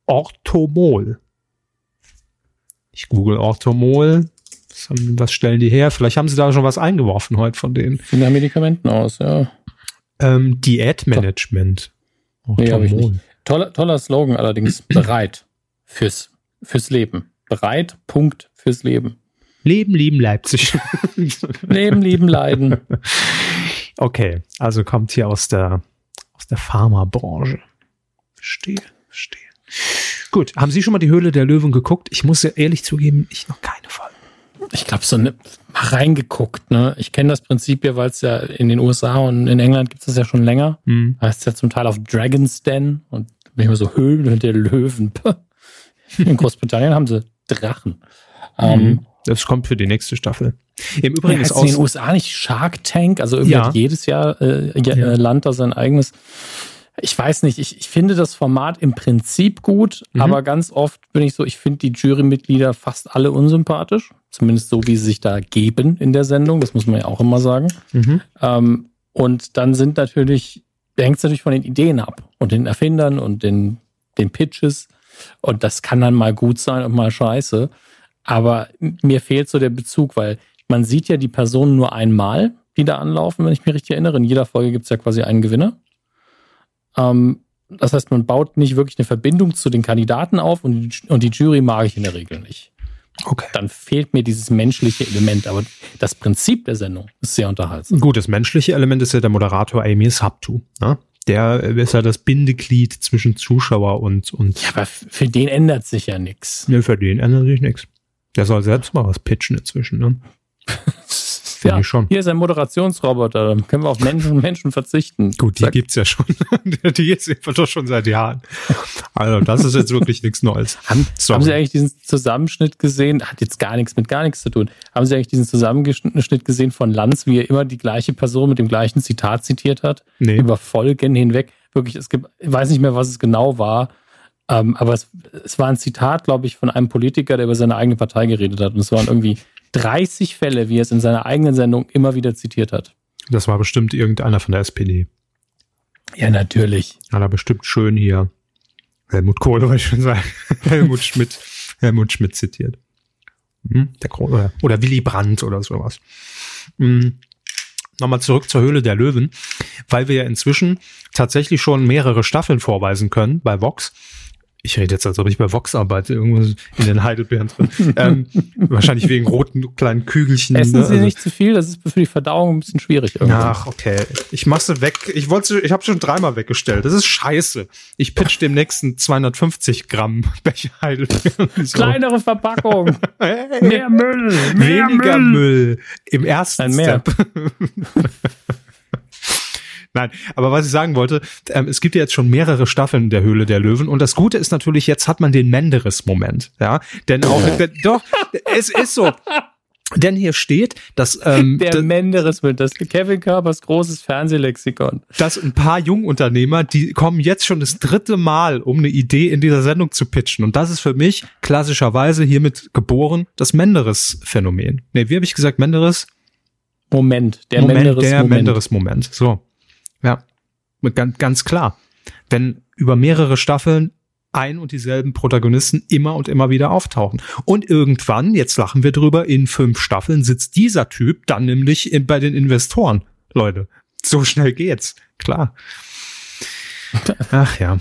Orthomol. Ich google Orthomol. Was, haben, was stellen die her? Vielleicht haben sie da schon was eingeworfen heute von denen. Von der Medikamenten aus, ja. Ähm, Diätmanagement. Nee, ich nicht. Toller, toller Slogan allerdings. Bereit fürs, fürs Leben. Bereit, Punkt fürs Leben. Leben, lieben Leipzig. Leben, lieben, leiden. Okay, also kommt hier aus der, aus der Pharmabranche. Verstehe, verstehe. Gut, haben Sie schon mal die Höhle der Löwen geguckt? Ich muss ja ehrlich zugeben, ich noch keine Folge. Ich glaube, so eine, mal reingeguckt. Ne? Ich kenne das Prinzip ja, weil es ja in den USA und in England gibt es das ja schon länger. Mhm. Heißt ja zum Teil auf Dragon's Den und nicht mehr so Höhle der Löwen. in Großbritannien haben sie Drachen. Mhm. Ähm, das kommt für die nächste Staffel. Im Übrigen ja, ist in den USA nicht Shark Tank, also irgendwie ja. hat jedes Jahr äh, ja. Äh, Land da sein eigenes. Ich weiß nicht, ich, ich finde das Format im Prinzip gut, mhm. aber ganz oft bin ich so, ich finde die Jurymitglieder fast alle unsympathisch. Zumindest so, wie sie sich da geben in der Sendung. Das muss man ja auch immer sagen. Mhm. Ähm, und dann sind natürlich, hängt es natürlich von den Ideen ab und den Erfindern und den, den Pitches. Und das kann dann mal gut sein und mal scheiße. Aber mir fehlt so der Bezug, weil man sieht ja die Personen nur einmal, die da anlaufen, wenn ich mich richtig erinnere. In jeder Folge gibt es ja quasi einen Gewinner. Ähm, das heißt, man baut nicht wirklich eine Verbindung zu den Kandidaten auf und die, und die Jury mag ich in der Regel nicht. Okay. Dann fehlt mir dieses menschliche Element. Aber das Prinzip der Sendung ist sehr unterhaltsam. Gut, das menschliche Element ist ja der Moderator Amy Sabtu. Ne? Der ist ja das Bindeglied zwischen Zuschauer und, und. Ja, aber für den ändert sich ja nichts. Ne, für den ändert sich nichts. Der soll selbst mal was pitchen inzwischen, ne? ja, schon. Hier ist ein Moderationsroboter, dann können wir auf Menschen Menschen verzichten. Gut, die Sag. gibt's ja schon. die gibt's doch schon seit Jahren. Also, das ist jetzt wirklich nichts Neues. Haben, haben, Sie eigentlich diesen Zusammenschnitt gesehen? Hat jetzt gar nichts mit gar nichts zu tun. Haben Sie eigentlich diesen Zusammenschnitt gesehen von Lanz, wie er immer die gleiche Person mit dem gleichen Zitat zitiert hat? Nee. Über Folgen hinweg. Wirklich, es gibt, ich weiß nicht mehr, was es genau war. Ähm, aber es, es war ein Zitat, glaube ich, von einem Politiker, der über seine eigene Partei geredet hat. Und es waren irgendwie 30 Fälle, wie er es in seiner eigenen Sendung immer wieder zitiert hat. Das war bestimmt irgendeiner von der SPD. Ja, natürlich. Hat er bestimmt schön hier Helmut Kohl, wollte ich schon sagen. Helmut Schmidt, Helmut Schmidt zitiert. Hm, der Kohl, oder, oder Willy Brandt oder sowas. Hm. Nochmal zurück zur Höhle der Löwen, weil wir ja inzwischen tatsächlich schon mehrere Staffeln vorweisen können bei Vox ich rede jetzt, als ob ich bei Vox arbeite, irgendwo in den Heidelbeeren drin. ähm, wahrscheinlich wegen roten kleinen Kügelchen. Essen ne? Sie also, nicht zu viel, das ist für die Verdauung ein bisschen schwierig. Irgendwie. Ach, okay. Ich mach's weg. Ich wollte, ich habe schon dreimal weggestellt. Das ist scheiße. Ich pitch dem nächsten 250 Gramm Becher Heidelbeeren. So. Kleinere Verpackung. hey. Mehr Müll. Mehr Weniger Müll. Müll. Im ersten Ein mehr. Step. Nein, aber was ich sagen wollte, ähm, es gibt ja jetzt schon mehrere Staffeln der Höhle der Löwen und das Gute ist natürlich, jetzt hat man den Menderes-Moment, ja, denn auch, äh, doch, es ist so. Denn hier steht, dass ähm, der Menderes mit das Kevin Körpers großes Fernsehlexikon. Dass ein paar Jungunternehmer, die kommen jetzt schon das dritte Mal, um eine Idee in dieser Sendung zu pitchen. Und das ist für mich klassischerweise hiermit geboren das Menderes-Phänomen. Nee, wie habe ich gesagt, Menderes? Moment, der Menderes-Moment. Der Menderes-Moment. So. Ja, ganz, ganz klar. Wenn über mehrere Staffeln ein und dieselben Protagonisten immer und immer wieder auftauchen. Und irgendwann, jetzt lachen wir drüber, in fünf Staffeln sitzt dieser Typ dann nämlich in, bei den Investoren. Leute, so schnell geht's. Klar. Ach ja.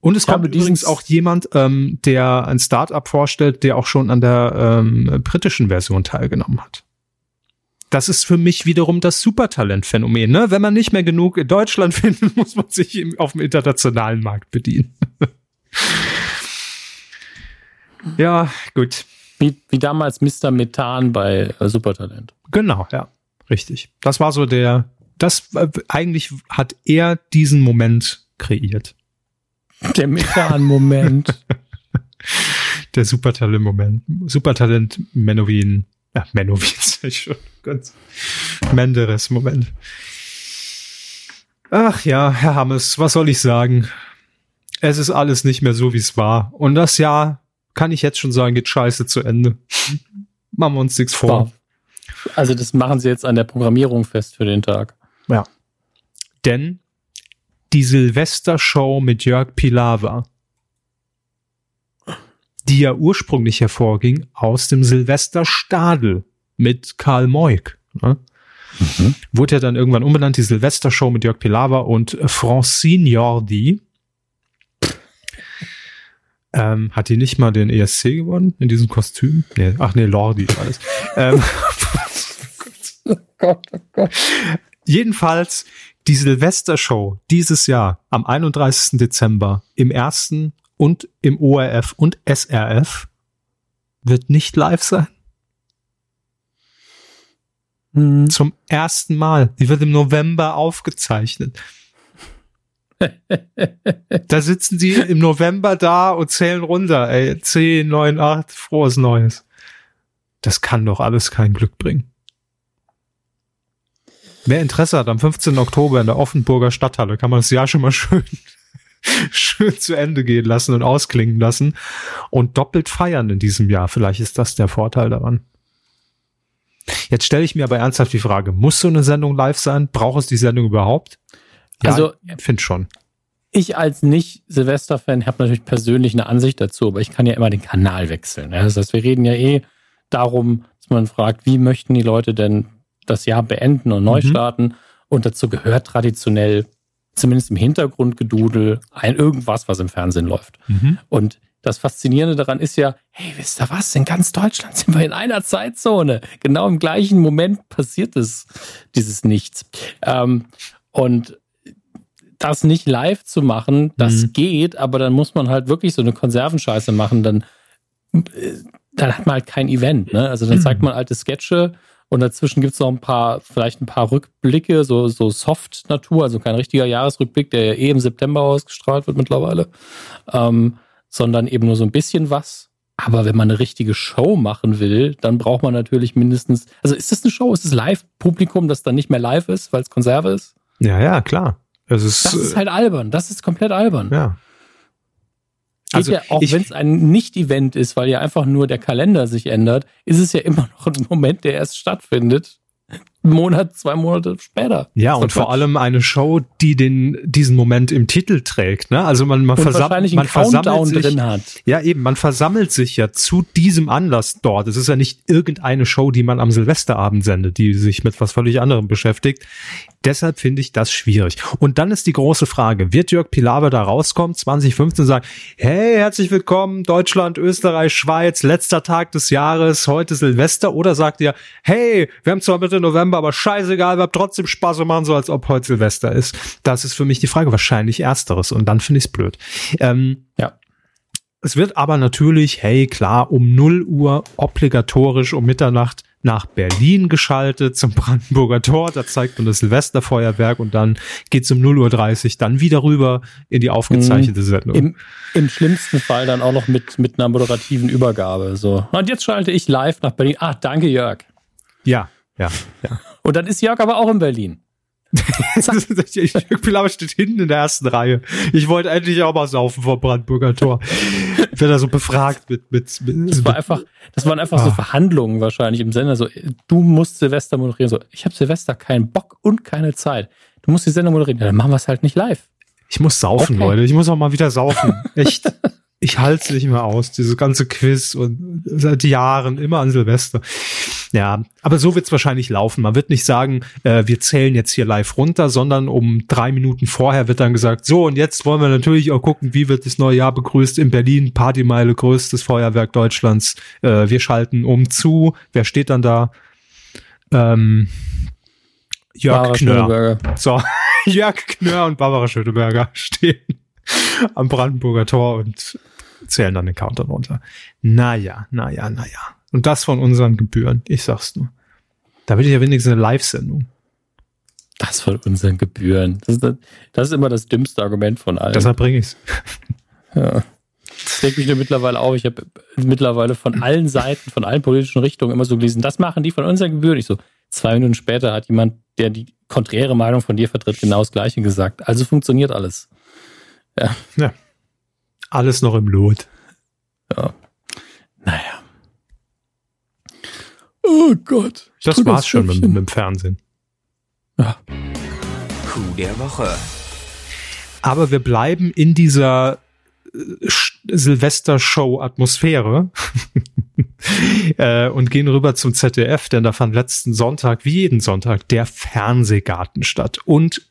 Und es kommt übrigens auch jemand, ähm, der ein Startup vorstellt, der auch schon an der ähm, britischen Version teilgenommen hat das ist für mich wiederum das Supertalent-Phänomen. Ne? Wenn man nicht mehr genug in Deutschland findet, muss man sich auf dem internationalen Markt bedienen. ja, gut. Wie, wie damals Mr. Methan bei äh, Supertalent. Genau, ja. Richtig. Das war so der, das äh, eigentlich hat er diesen Moment kreiert. Der Methan-Moment. Der Supertalent-Moment. Supertalent Sag ich schon. Ganz Menderes-Moment. Ach ja, Herr Hammes, was soll ich sagen? Es ist alles nicht mehr so, wie es war. Und das Jahr, kann ich jetzt schon sagen, geht scheiße zu Ende. Machen wir uns nichts vor. Also das machen sie jetzt an der Programmierung fest für den Tag. Ja. Denn die Silvestershow mit Jörg Pilawa, die ja ursprünglich hervorging aus dem Silvesterstadel mit Karl Moik. Ne? Mhm. Wurde ja dann irgendwann umbenannt, die Silvestershow mit Jörg Pilawa und Francine Jordi. Ähm, hat die nicht mal den ESC gewonnen in diesem Kostüm? Nee, ach nee, Lordi alles. ähm, oh Gott, oh Gott. Jedenfalls die Silvestershow dieses Jahr am 31. Dezember im ersten und im ORF und SRF wird nicht live sein. Hm. Zum ersten Mal. Die wird im November aufgezeichnet. da sitzen die im November da und zählen runter. Ey, 10, 9, 8, frohes Neues. Das kann doch alles kein Glück bringen. Wer Interesse hat, am 15. Oktober in der Offenburger Stadthalle kann man das Jahr schon mal schön, schön zu Ende gehen lassen und ausklingen lassen und doppelt feiern in diesem Jahr. Vielleicht ist das der Vorteil daran. Jetzt stelle ich mir aber ernsthaft die Frage, muss so eine Sendung live sein? Braucht es die Sendung überhaupt? Ja, also, finde schon. Ich als Nicht-Silvester-Fan habe natürlich persönlich eine Ansicht dazu, aber ich kann ja immer den Kanal wechseln. Das heißt, wir reden ja eh darum, dass man fragt, wie möchten die Leute denn das Jahr beenden und neu mhm. starten. Und dazu gehört traditionell, zumindest im Hintergrundgedudel, ein irgendwas, was im Fernsehen läuft. Mhm. Und das Faszinierende daran ist ja, hey, wisst ihr was? In ganz Deutschland sind wir in einer Zeitzone. Genau im gleichen Moment passiert es, dieses Nichts. Ähm, und das nicht live zu machen, das mhm. geht, aber dann muss man halt wirklich so eine Konservenscheiße machen, dann, äh, dann hat man halt kein Event. Ne? Also dann zeigt man alte Sketche und dazwischen gibt es noch ein paar, vielleicht ein paar Rückblicke, so, so Soft-Natur, also kein richtiger Jahresrückblick, der ja eh im September ausgestrahlt wird mittlerweile, ähm, sondern eben nur so ein bisschen was. Aber wenn man eine richtige Show machen will, dann braucht man natürlich mindestens, also ist das eine Show? Ist es Live-Publikum, das dann nicht mehr live ist, weil es Konserve ist? Ja, ja, klar. Ist, das ist halt albern. Das ist komplett albern. Ja. Also ja, auch wenn es ein Nicht-Event ist, weil ja einfach nur der Kalender sich ändert, ist es ja immer noch ein Moment, der erst stattfindet. Monat, zwei Monate später. Ja, und vor allem eine Show, die den, diesen Moment im Titel trägt, ne? Also man, man, versam man versammelt sich. Ja, eben, man versammelt sich ja zu diesem Anlass dort. Es ist ja nicht irgendeine Show, die man am Silvesterabend sendet, die sich mit was völlig anderem beschäftigt. Deshalb finde ich das schwierig. Und dann ist die große Frage, wird Jörg Pilawa da rauskommen, 2015 sagen, hey, herzlich willkommen, Deutschland, Österreich, Schweiz, letzter Tag des Jahres, heute Silvester, oder sagt ihr, hey, wir haben zwar Mitte November, aber scheißegal, wir haben trotzdem Spaß und machen so, als ob heute Silvester ist. Das ist für mich die Frage, wahrscheinlich ersteres. Und dann finde ich es blöd. Ähm, ja. Es wird aber natürlich, hey, klar, um 0 Uhr obligatorisch um Mitternacht nach Berlin geschaltet zum Brandenburger Tor. Da zeigt man das Silvesterfeuerwerk und dann geht's um 0.30 Uhr dann wieder rüber in die aufgezeichnete mhm. Sendung. Im, Im schlimmsten Fall dann auch noch mit, mit einer moderativen Übergabe. So. Und jetzt schalte ich live nach Berlin. Ah, danke, Jörg. Ja, ja, ja. Und dann ist Jörg aber auch in Berlin. Jörg Pilawa steht hinten in der ersten Reihe. Ich wollte endlich auch mal saufen vor Brandenburger Tor. Ich werde da so befragt mit, mit, mit Das war einfach, das waren einfach ah. so Verhandlungen wahrscheinlich im Sender. So, du musst Silvester moderieren. So, ich habe Silvester keinen Bock und keine Zeit. Du musst die Sender moderieren. Ja, dann machen wir es halt nicht live. Ich muss saufen, okay. Leute. Ich muss auch mal wieder saufen. Echt ich halte es nicht mehr aus, dieses ganze Quiz und seit Jahren immer an Silvester. Ja, aber so wird es wahrscheinlich laufen. Man wird nicht sagen, äh, wir zählen jetzt hier live runter, sondern um drei Minuten vorher wird dann gesagt, so und jetzt wollen wir natürlich auch gucken, wie wird das neue Jahr begrüßt in Berlin, Partymeile, größtes Feuerwerk Deutschlands. Äh, wir schalten um zu. Wer steht dann da? Ähm, Jörg Barbara Knör. So, Jörg Knör und Barbara Schöneberger stehen am Brandenburger Tor und zählen dann den Counter runter. Naja, naja, naja. Und das von unseren Gebühren, ich sag's nur. Da will ich ja wenigstens eine Live-Sendung. Das von unseren Gebühren. Das ist, das ist, immer das dümmste Argument von allen. Deshalb bringe ich's. Ja. Das denke ich mir mittlerweile auch. Ich habe mittlerweile von allen Seiten, von allen politischen Richtungen immer so gelesen, das machen die von unseren Gebühren. Ich so, zwei Minuten später hat jemand, der die konträre Meinung von dir vertritt, genau das Gleiche gesagt. Also funktioniert alles. Ja. ja. Alles noch im Lot. Ja. Naja. Oh Gott. Das war's das schon mit, mit, dem Fernsehen. Ja. Coup der Woche. Aber wir bleiben in dieser äh, Silvester-Show-Atmosphäre äh, und gehen rüber zum ZDF, denn da fand letzten Sonntag, wie jeden Sonntag, der Fernsehgarten statt. Und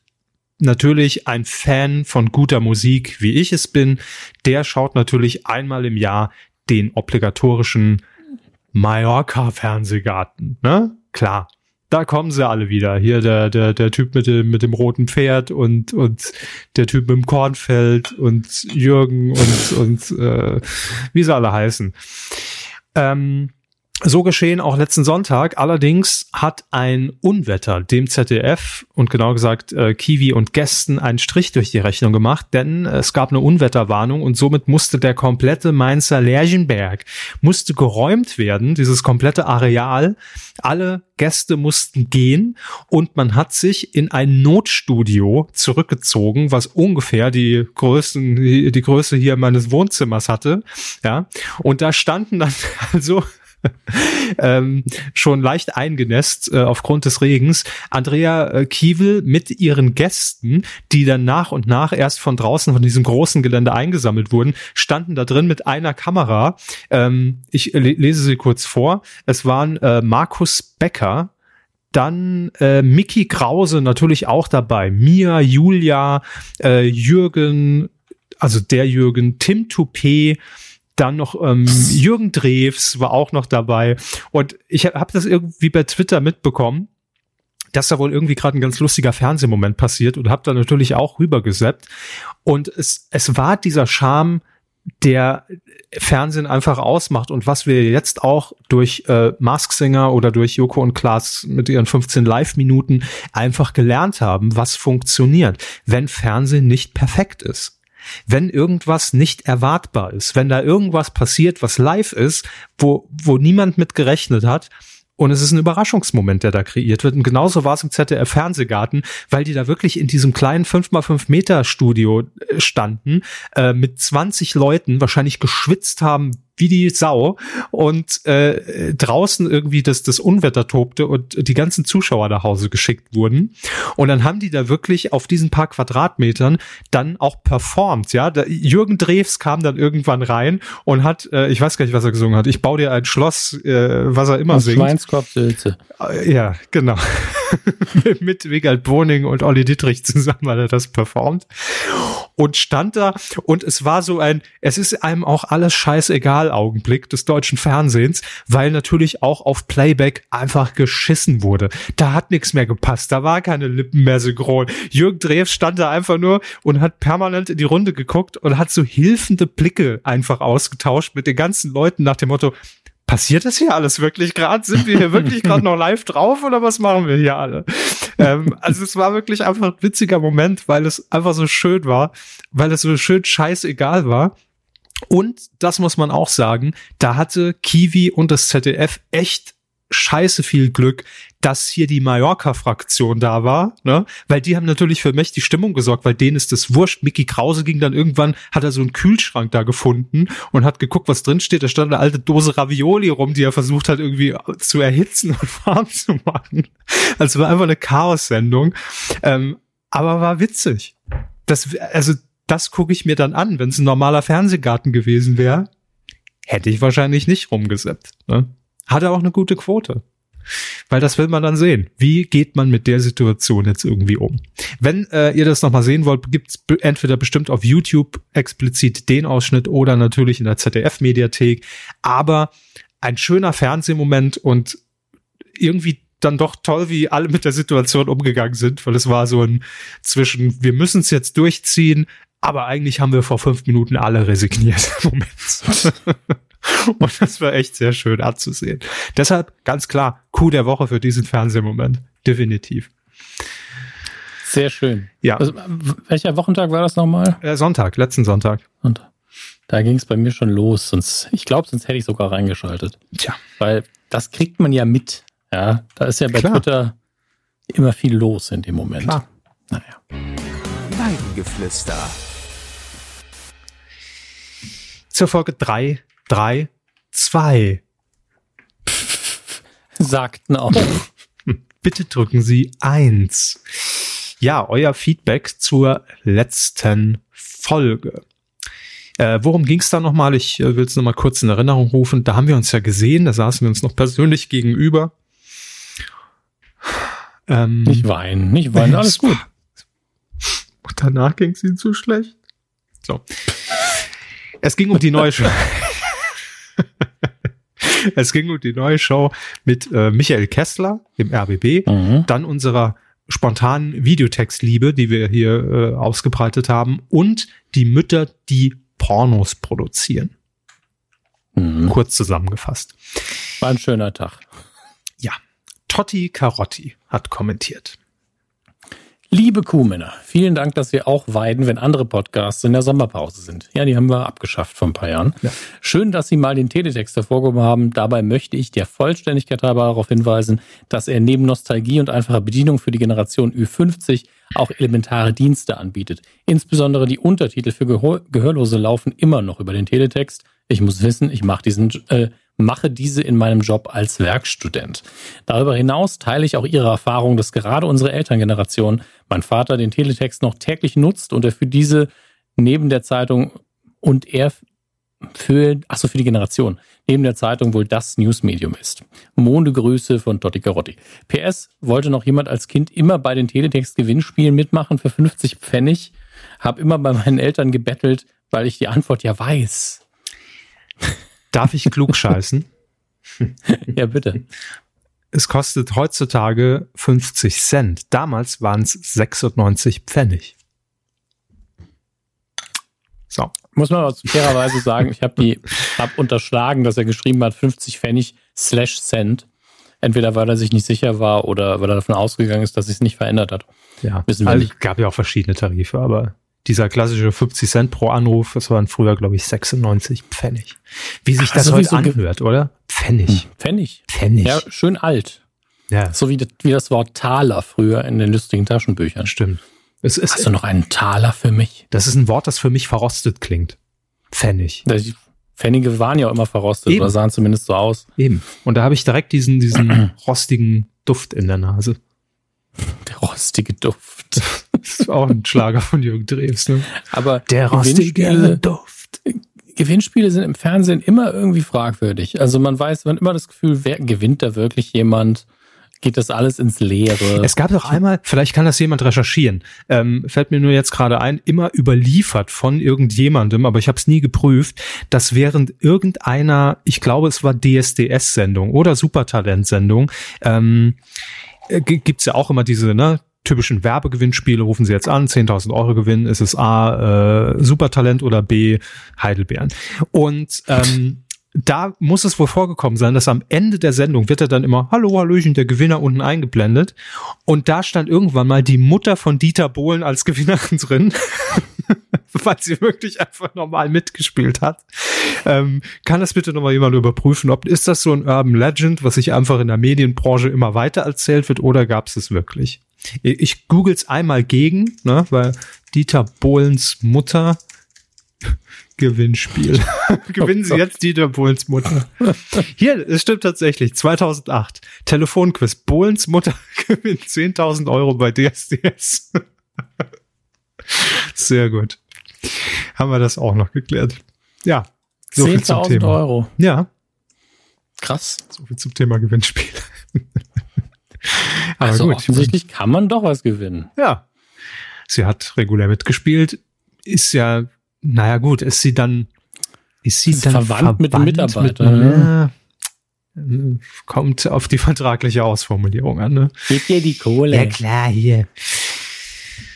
natürlich ein Fan von guter Musik, wie ich es bin, der schaut natürlich einmal im Jahr den obligatorischen Mallorca-Fernsehgarten. Ne? Klar, da kommen sie alle wieder. Hier der, der, der Typ mit dem, mit dem roten Pferd und, und der Typ mit dem Kornfeld und Jürgen und, und äh, wie sie alle heißen. Ähm, so geschehen auch letzten Sonntag. Allerdings hat ein Unwetter dem ZDF und genau gesagt äh, Kiwi und Gästen einen Strich durch die Rechnung gemacht, denn es gab eine Unwetterwarnung und somit musste der komplette Mainzer Lerchenberg musste geräumt werden, dieses komplette Areal. Alle Gäste mussten gehen und man hat sich in ein Notstudio zurückgezogen, was ungefähr die Größen, die, die Größe hier meines Wohnzimmers hatte. Ja, und da standen dann also ähm, schon leicht eingenässt äh, aufgrund des Regens. Andrea äh, Kiewel mit ihren Gästen, die dann nach und nach erst von draußen von diesem großen Gelände eingesammelt wurden, standen da drin mit einer Kamera. Ähm, ich lese sie kurz vor. Es waren äh, Markus Becker, dann äh, Mickey Krause natürlich auch dabei, Mia, Julia, äh, Jürgen, also der Jürgen, Tim Toupet, dann noch ähm, Jürgen Drews war auch noch dabei. Und ich habe das irgendwie bei Twitter mitbekommen, dass da wohl irgendwie gerade ein ganz lustiger Fernsehmoment passiert und habe da natürlich auch rübergeseppt. Und es, es war dieser Charme, der Fernsehen einfach ausmacht und was wir jetzt auch durch äh, Mask Singer oder durch Joko und Klaas mit ihren 15 Live-Minuten einfach gelernt haben, was funktioniert, wenn Fernsehen nicht perfekt ist wenn irgendwas nicht erwartbar ist, wenn da irgendwas passiert, was live ist, wo, wo niemand mit gerechnet hat, und es ist ein Überraschungsmoment, der da kreiert wird. Und genauso war es im ZDF Fernsehgarten, weil die da wirklich in diesem kleinen 5x5 Meter Studio äh, standen, äh, mit 20 Leuten, wahrscheinlich geschwitzt haben wie die Sau und äh, draußen irgendwie das, das Unwetter tobte und die ganzen Zuschauer nach Hause geschickt wurden. Und dann haben die da wirklich auf diesen paar Quadratmetern dann auch performt. Ja, da, Jürgen Drews kam dann irgendwann rein und hat, äh, ich weiß gar nicht, was er gesungen hat. Ich baue dir ein Schloss, äh, was er immer und singt. Schweinskopfsülze. Äh, ja, genau. Mit Wigald Boning und Olli Dittrich zusammen hat er das performt und stand da und es war so ein, es ist einem auch alles scheißegal Augenblick des deutschen Fernsehens, weil natürlich auch auf Playback einfach geschissen wurde. Da hat nichts mehr gepasst, da war keine Lippen mehr synchron. Jürgen Drews stand da einfach nur und hat permanent in die Runde geguckt und hat so hilfende Blicke einfach ausgetauscht mit den ganzen Leuten nach dem Motto, passiert das hier alles wirklich gerade? Sind wir hier wirklich gerade noch live drauf oder was machen wir hier alle? Ähm, also es war wirklich einfach ein witziger Moment, weil es einfach so schön war, weil es so schön scheißegal war. Und das muss man auch sagen, da hatte Kiwi und das ZDF echt scheiße viel Glück, dass hier die Mallorca-Fraktion da war, ne? Weil die haben natürlich für mächtig Stimmung gesorgt, weil denen ist das wurscht. Mickey Krause ging dann irgendwann, hat er so einen Kühlschrank da gefunden und hat geguckt, was drin steht. Da stand eine alte Dose Ravioli rum, die er versucht hat, irgendwie zu erhitzen und warm zu machen. Also war einfach eine Chaos-Sendung. Ähm, aber war witzig. Das, also, das gucke ich mir dann an, wenn es ein normaler Fernsehgarten gewesen wäre. Hätte ich wahrscheinlich nicht rumgeseppt. Ne? Hatte auch eine gute Quote. Weil das will man dann sehen. Wie geht man mit der Situation jetzt irgendwie um? Wenn äh, ihr das nochmal sehen wollt, gibt's entweder bestimmt auf YouTube explizit den Ausschnitt oder natürlich in der ZDF-Mediathek. Aber ein schöner Fernsehmoment und irgendwie dann doch toll, wie alle mit der Situation umgegangen sind, weil es war so ein zwischen, wir müssen es jetzt durchziehen, aber eigentlich haben wir vor fünf Minuten alle resigniert. Moment. Und das war echt sehr schön anzusehen. Deshalb ganz klar, Coup der Woche für diesen Fernsehmoment. Definitiv. Sehr schön. Ja. Also, welcher Wochentag war das nochmal? Äh, Sonntag, letzten Sonntag. Sonntag. Da ging es bei mir schon los. Sonst, ich glaube, sonst hätte ich sogar reingeschaltet. Tja. Weil das kriegt man ja mit. Ja, da ist ja bei Klar. Twitter immer viel los in dem Moment. Klar. Naja. Weidengeflüster. Zur Folge 3, 3, 2. Sagten auch. Bitte drücken Sie 1. Ja, euer Feedback zur letzten Folge. Äh, worum ging es da nochmal? Ich äh, will es nochmal kurz in Erinnerung rufen. Da haben wir uns ja gesehen, da saßen wir uns noch persönlich gegenüber. Ähm, nicht weinen, nicht weinen, alles gut. Und danach ging es ihnen zu schlecht. So. Es ging um die neue Show. es ging um die neue Show mit äh, Michael Kessler im RBB, mhm. dann unserer spontanen Videotextliebe, die wir hier äh, ausgebreitet haben, und die Mütter, die Pornos produzieren. Mhm. Kurz zusammengefasst. War ein schöner Tag. Ja. Totti Carotti hat kommentiert. Liebe Kuhmänner, vielen Dank, dass ihr auch weiden, wenn andere Podcasts in der Sommerpause sind. Ja, die haben wir abgeschafft vor ein paar Jahren. Ja. Schön, dass Sie mal den Teletext hervorgehoben haben. Dabei möchte ich der Vollständigkeit halber darauf hinweisen, dass er neben Nostalgie und einfacher Bedienung für die Generation Ü50 auch elementare Dienste anbietet. Insbesondere die Untertitel für Gehör Gehörlose laufen immer noch über den Teletext. Ich muss wissen, ich mache diesen äh, mache diese in meinem Job als Werkstudent. Darüber hinaus teile ich auch Ihre Erfahrung, dass gerade unsere Elterngeneration, mein Vater, den Teletext noch täglich nutzt und er für diese neben der Zeitung und er für, achso, für die Generation, neben der Zeitung wohl das Newsmedium ist. Mondegrüße von Dotti Carotti. PS, wollte noch jemand als Kind immer bei den Teletext-Gewinnspielen mitmachen für 50 Pfennig? Hab immer bei meinen Eltern gebettelt, weil ich die Antwort ja weiß. Darf ich klug scheißen? ja, bitte. Es kostet heutzutage 50 Cent. Damals waren es 96 Pfennig. So. Muss man aber fairerweise sagen, ich habe hab unterschlagen, dass er geschrieben hat 50 Pfennig slash Cent. Entweder weil er sich nicht sicher war oder weil er davon ausgegangen ist, dass sich es nicht verändert hat. Ja, wir also, gab ja auch verschiedene Tarife, aber dieser klassische 50 Cent pro Anruf, das waren früher, glaube ich, 96 Pfennig. Wie sich Ach, das heute anhört, oder? Pfennig. Hm, Pfennig. Pfennig. Ja, schön alt. Ja. So wie das, wie das Wort Taler früher in den lustigen Taschenbüchern. Stimmt. Es ist, Hast du noch einen Taler für mich? Das ist ein Wort, das für mich verrostet klingt. Pfennig. Die Pfennige waren ja auch immer verrostet Eben. oder sahen zumindest so aus. Eben. Und da habe ich direkt diesen, diesen rostigen Duft in der Nase. Der rostige Duft. Das ist auch ein Schlager von Jürgen Drews, ne? Aber der rostige Duft. Gewinnspiele sind im Fernsehen immer irgendwie fragwürdig. Also man weiß, man hat immer das Gefühl, wer gewinnt da wirklich jemand? Geht das alles ins Leere? Es gab doch einmal, vielleicht kann das jemand recherchieren, ähm, fällt mir nur jetzt gerade ein, immer überliefert von irgendjemandem, aber ich habe es nie geprüft, dass während irgendeiner, ich glaube es war DSDS-Sendung oder Supertalent-Sendung, ähm, äh, gibt's ja auch immer diese, ne, typischen Werbegewinnspiele, rufen Sie jetzt an, 10.000 Euro Gewinn, ist es A, äh, Supertalent oder B, Heidelbeeren. Und ähm, da muss es wohl vorgekommen sein, dass am Ende der Sendung wird er dann immer, hallo, hallöchen, der Gewinner unten eingeblendet. Und da stand irgendwann mal die Mutter von Dieter Bohlen als Gewinnerin drin, weil sie wirklich einfach normal mitgespielt hat. Ähm, kann das bitte nochmal jemand überprüfen? Ob ist das so ein Urban Legend, was sich einfach in der Medienbranche immer weiter erzählt wird, oder gab es es wirklich? Ich googles einmal gegen, ne, weil Dieter Bohlens Mutter Gewinnspiel. Gewinnen Sie jetzt Dieter Bohlens Mutter. Hier, es stimmt tatsächlich. 2008. Telefonquiz. Bohlens Mutter gewinnt 10.000 Euro bei DSDS. Sehr gut. Haben wir das auch noch geklärt. Ja. So viel zum Thema. Euro. Ja. Krass. So viel zum Thema Gewinnspiel. Aber also gut. offensichtlich kann man doch was gewinnen. Ja. Sie hat regulär mitgespielt. Ist ja, naja gut, ist sie dann, ist sie ist dann verwandt, verwandt mit dem Mitarbeiter? Mit, ja. Kommt auf die vertragliche Ausformulierung an. Ne? Gib dir die Kohle. Ja klar, hier.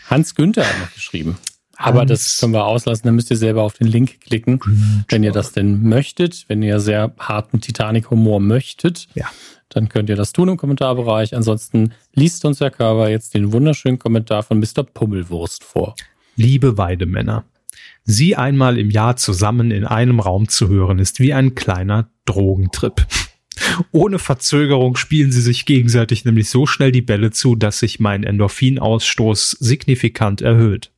Hans Günther hat noch geschrieben. Aber das können wir auslassen, dann müsst ihr selber auf den Link klicken, wenn ihr das denn möchtet, wenn ihr sehr harten Titanic-Humor möchtet. Ja dann könnt ihr das tun im Kommentarbereich. Ansonsten liest uns Herr Körber jetzt den wunderschönen Kommentar von Mr. Pummelwurst vor. Liebe Weidemänner, Sie einmal im Jahr zusammen in einem Raum zu hören, ist wie ein kleiner Drogentrip. Ohne Verzögerung spielen sie sich gegenseitig nämlich so schnell die Bälle zu, dass sich mein Endorphinausstoß signifikant erhöht.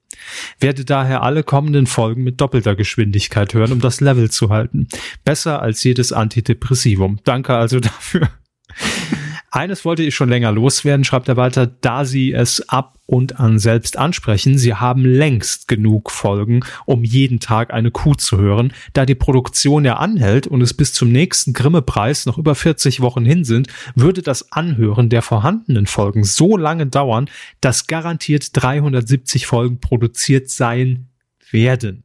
Werde daher alle kommenden Folgen mit doppelter Geschwindigkeit hören, um das Level zu halten. Besser als jedes Antidepressivum. Danke also dafür. Eines wollte ich schon länger loswerden, schreibt er weiter, da Sie es ab und an selbst ansprechen. Sie haben längst genug Folgen, um jeden Tag eine Kuh zu hören. Da die Produktion ja anhält und es bis zum nächsten Grimme-Preis noch über 40 Wochen hin sind, würde das Anhören der vorhandenen Folgen so lange dauern, dass garantiert 370 Folgen produziert sein werden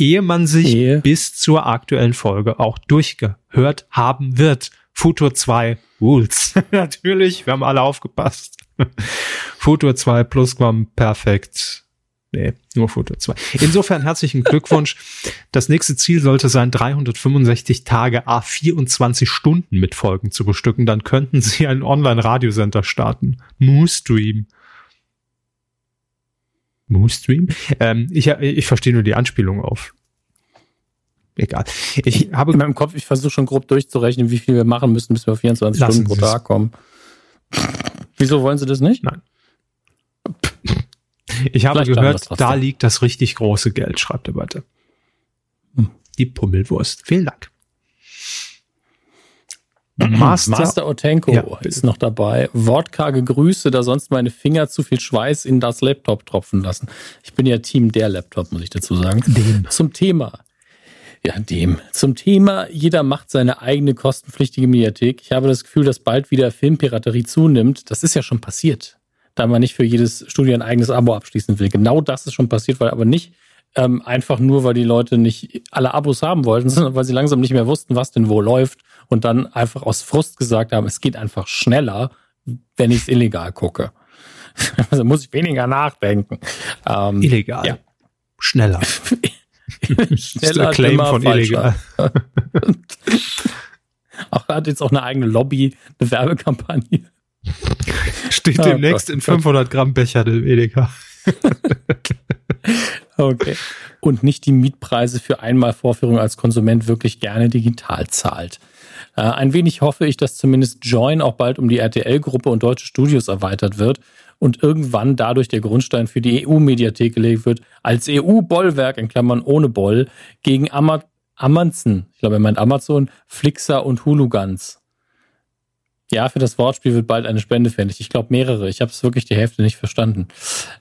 ehe man sich Ehe. bis zur aktuellen Folge auch durchgehört haben wird. Futur 2 Rules. Natürlich, wir haben alle aufgepasst. Futur 2 Plusquam perfekt. Nee, nur Futur 2. Insofern herzlichen Glückwunsch. Das nächste Ziel sollte sein, 365 Tage a 24 Stunden mit Folgen zu bestücken. Dann könnten Sie einen Online-Radiosender starten. Moostream. Moostream? Ähm, ich, ich verstehe nur die Anspielung auf egal. Ich, habe in meinem Kopf, ich versuche schon grob durchzurechnen, wie viel wir machen müssen, bis wir auf 24 Stunden pro Tag kommen. Wieso wollen Sie das nicht? Nein. Ich habe Vielleicht gehört, da liegt das richtig große Geld, schreibt er weiter. Hm. Die Pummelwurst. Vielen Dank. Master, Master Otenko ja, ist noch dabei. Wortkarge Grüße, da sonst meine Finger zu viel Schweiß in das Laptop tropfen lassen. Ich bin ja Team der Laptop, muss ich dazu sagen. Dem. Zum Thema. Ja, dem. Zum Thema, jeder macht seine eigene kostenpflichtige Mediathek. Ich habe das Gefühl, dass bald wieder Filmpiraterie zunimmt. Das ist ja schon passiert, da man nicht für jedes Studio ein eigenes Abo abschließen will. Genau das ist schon passiert, weil aber nicht ähm, einfach nur, weil die Leute nicht alle Abos haben wollten, sondern weil sie langsam nicht mehr wussten, was denn wo läuft und dann einfach aus Frust gesagt haben, es geht einfach schneller, wenn ich es illegal gucke. also muss ich weniger nachdenken. Ähm, illegal. Ja. Schneller. Schneller, Claim von illegal. auch hat jetzt auch eine eigene Lobby, eine Werbekampagne. Steht oh, demnächst Gott, in 500 Gramm Becher dem Edeka. Okay. Und nicht die Mietpreise für Einmalvorführung als Konsument wirklich gerne digital zahlt. Äh, ein wenig hoffe ich, dass zumindest Join auch bald um die RTL-Gruppe und deutsche Studios erweitert wird und irgendwann dadurch der Grundstein für die EU-Mediathek gelegt wird, als EU-Bollwerk, in Klammern ohne Boll, gegen Ama Amazon, ich glaube, er meint Amazon, Flixer und Hulugans. Ja, für das Wortspiel wird bald eine Spende fällig. Ich glaube mehrere. Ich habe es wirklich die Hälfte nicht verstanden.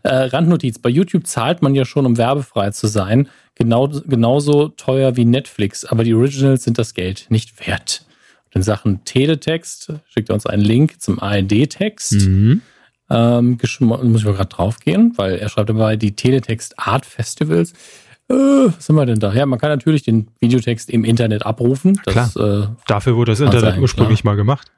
Äh, Randnotiz. Bei YouTube zahlt man ja schon, um werbefrei zu sein. Genau, genauso teuer wie Netflix. Aber die Originals sind das Geld nicht wert. in Sachen Teletext schickt er uns einen Link zum ARD-Text. Mhm. Ähm, muss ich mal gerade draufgehen, weil er schreibt dabei die Teletext Art Festivals. Äh, was sind wir denn da? Ja, man kann natürlich den Videotext im Internet abrufen. Das, Klar. Äh, Dafür wurde das Internet sein, ursprünglich klar. mal gemacht.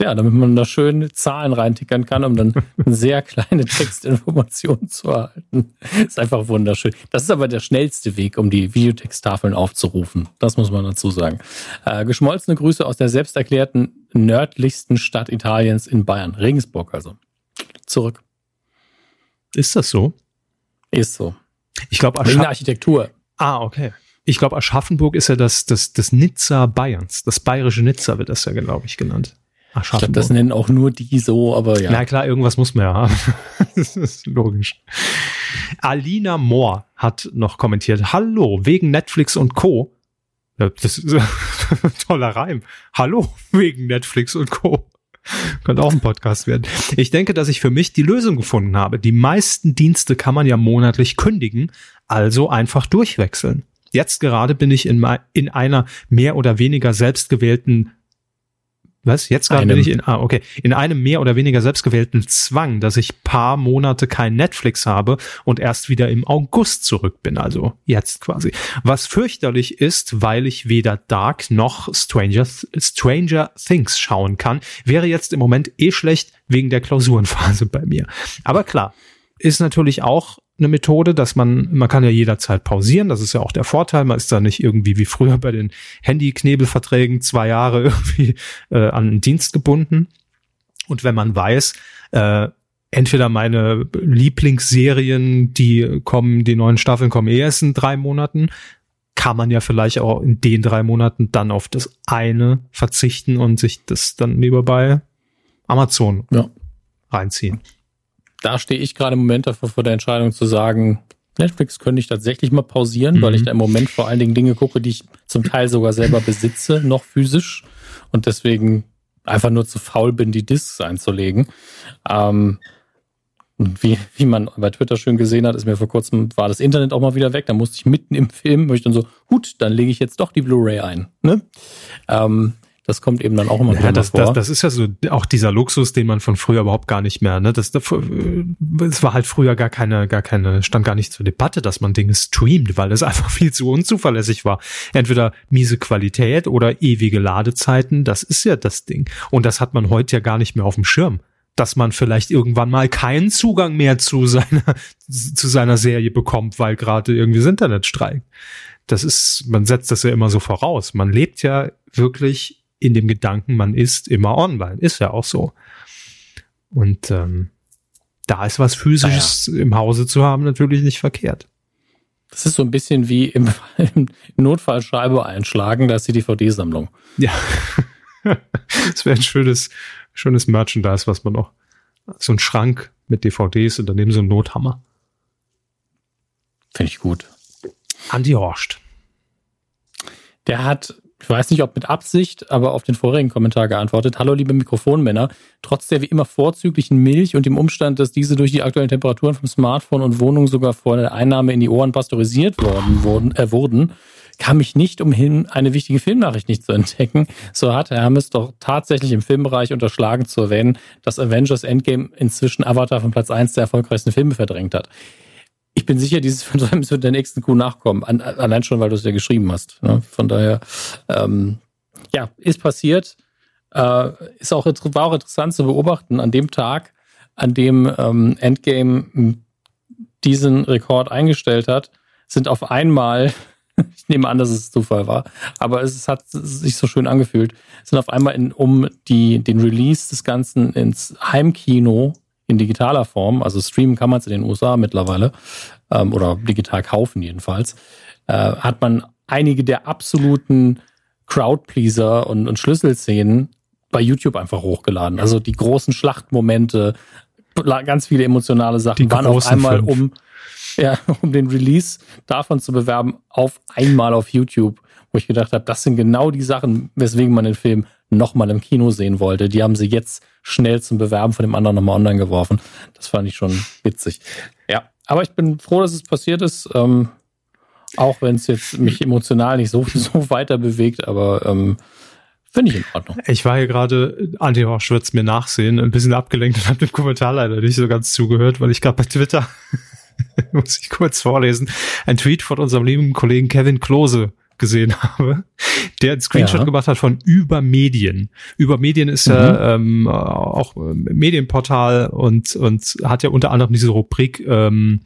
Ja, damit man da schön Zahlen reintickern kann, um dann sehr kleine Textinformation zu erhalten. Ist einfach wunderschön. Das ist aber der schnellste Weg, um die Videotexttafeln aufzurufen. Das muss man dazu sagen. Äh, geschmolzene Grüße aus der selbsterklärten nördlichsten Stadt Italiens in Bayern. Regensburg also zurück. Ist das so? Ist so. Ich glaube, Wegen der Architektur. Ah, okay. Ich glaube, Aschaffenburg ist ja das, das, das Nizza Bayerns. Das bayerische Nizza wird das ja, glaube ich, genannt. Ich glaube, das nennen auch nur die so, aber ja. Na klar, irgendwas muss man ja haben. das ist logisch. Alina Moore hat noch kommentiert. Hallo, wegen Netflix und Co. Das ist ein toller Reim. Hallo, wegen Netflix und Co. Könnte auch ein Podcast werden. Ich denke, dass ich für mich die Lösung gefunden habe. Die meisten Dienste kann man ja monatlich kündigen, also einfach durchwechseln. Jetzt gerade bin ich in, in einer mehr oder weniger selbstgewählten was? Jetzt gerade bin ich in, ah, okay, in einem mehr oder weniger selbstgewählten Zwang, dass ich paar Monate kein Netflix habe und erst wieder im August zurück bin, also jetzt quasi. Was fürchterlich ist, weil ich weder Dark noch Stranger, Stranger Things schauen kann, wäre jetzt im Moment eh schlecht wegen der Klausurenphase bei mir. Aber klar, ist natürlich auch eine Methode, dass man, man kann ja jederzeit pausieren, das ist ja auch der Vorteil, man ist da nicht irgendwie wie früher bei den Handy-Knebelverträgen zwei Jahre irgendwie äh, an einen Dienst gebunden. Und wenn man weiß, äh, entweder meine Lieblingsserien, die kommen, die neuen Staffeln kommen eh erst in drei Monaten, kann man ja vielleicht auch in den drei Monaten dann auf das eine verzichten und sich das dann lieber bei Amazon ja. reinziehen. Da stehe ich gerade im Moment davor vor der Entscheidung zu sagen, Netflix könnte ich tatsächlich mal pausieren, mhm. weil ich mhm. da im Moment vor allen Dingen Dinge gucke, die ich zum Teil sogar selber besitze, noch physisch und deswegen einfach nur zu faul bin, die Discs einzulegen. Ähm, wie, wie man bei Twitter schön gesehen hat, ist mir vor kurzem, war das Internet auch mal wieder weg. Da musste ich mitten im Film, möchte dann so, gut, dann lege ich jetzt doch die Blu-ray ein. Ne? Ähm, das kommt eben dann auch immer ja, das, vor. Das, das ist ja so auch dieser Luxus, den man von früher überhaupt gar nicht mehr. Ne? Das, das, es war halt früher gar keine, gar keine, stand gar nicht zur Debatte, dass man Dinge streamt, weil es einfach viel zu unzuverlässig war. Entweder miese Qualität oder ewige Ladezeiten. Das ist ja das Ding. Und das hat man heute ja gar nicht mehr auf dem Schirm dass man vielleicht irgendwann mal keinen Zugang mehr zu seiner, zu seiner Serie bekommt, weil gerade irgendwie das Internet streikt. Das ist, man setzt das ja immer so voraus. Man lebt ja wirklich in dem Gedanken, man ist immer online. Ist ja auch so. Und ähm, da ist was Physisches ja. im Hause zu haben natürlich nicht verkehrt. Das ist so ein bisschen wie im, im Notfallschreiber einschlagen, da ist die DVD-Sammlung. Ja. das wäre ein schönes, schönes Merchandise, was man noch. So ein Schrank mit DVDs und daneben so ein Nothammer. Finde ich gut. Andi Horst. Der hat, ich weiß nicht, ob mit Absicht, aber auf den vorigen Kommentar geantwortet. Hallo, liebe Mikrofonmänner. Trotz der wie immer vorzüglichen Milch und dem Umstand, dass diese durch die aktuellen Temperaturen vom Smartphone und Wohnung sogar vor der Einnahme in die Ohren pasteurisiert worden, wurden, äh, wurden kam ich nicht umhin, eine wichtige Filmnachricht nicht zu entdecken. So hat Hermes doch tatsächlich im Filmbereich unterschlagen zu erwähnen, dass Avengers Endgame inzwischen Avatar von Platz 1 der erfolgreichsten Filme verdrängt hat. Ich bin sicher, dieses Versäumnis wird der nächsten Kuh nachkommen. allein schon, weil du es ja geschrieben hast. Ne? Von daher, ähm, ja, ist passiert. Äh, ist auch, war auch interessant zu beobachten, an dem Tag, an dem ähm, Endgame diesen Rekord eingestellt hat, sind auf einmal ich nehme an, dass es Zufall war. Aber es hat sich so schön angefühlt. Sind auf einmal in, um die, den Release des Ganzen ins Heimkino in digitaler Form, also streamen kann man es in den USA mittlerweile, ähm, oder digital kaufen jedenfalls, äh, hat man einige der absoluten Crowdpleaser und, und Schlüsselszenen bei YouTube einfach hochgeladen. Also die großen Schlachtmomente, ganz viele emotionale Sachen die waren auf einmal fünf. um ja, um den Release davon zu bewerben, auf einmal auf YouTube, wo ich gedacht habe, das sind genau die Sachen, weswegen man den Film nochmal im Kino sehen wollte. Die haben sie jetzt schnell zum Bewerben von dem anderen nochmal online geworfen. Das fand ich schon witzig. Ja, aber ich bin froh, dass es passiert ist. Ähm, auch wenn es jetzt mich emotional nicht so, so weiter bewegt, aber ähm, Finde ich in Ordnung. Ich war hier gerade, Andi Horsch wird es mir nachsehen, ein bisschen abgelenkt und habe dem Kommentar leider nicht so ganz zugehört, weil ich gerade bei Twitter muss ich kurz vorlesen, ein Tweet von unserem lieben Kollegen Kevin Klose gesehen habe, der einen Screenshot ja. gemacht hat von Übermedien. Übermedien ist mhm. ja ähm, auch Medienportal und, und hat ja unter anderem diese Rubrik ähm,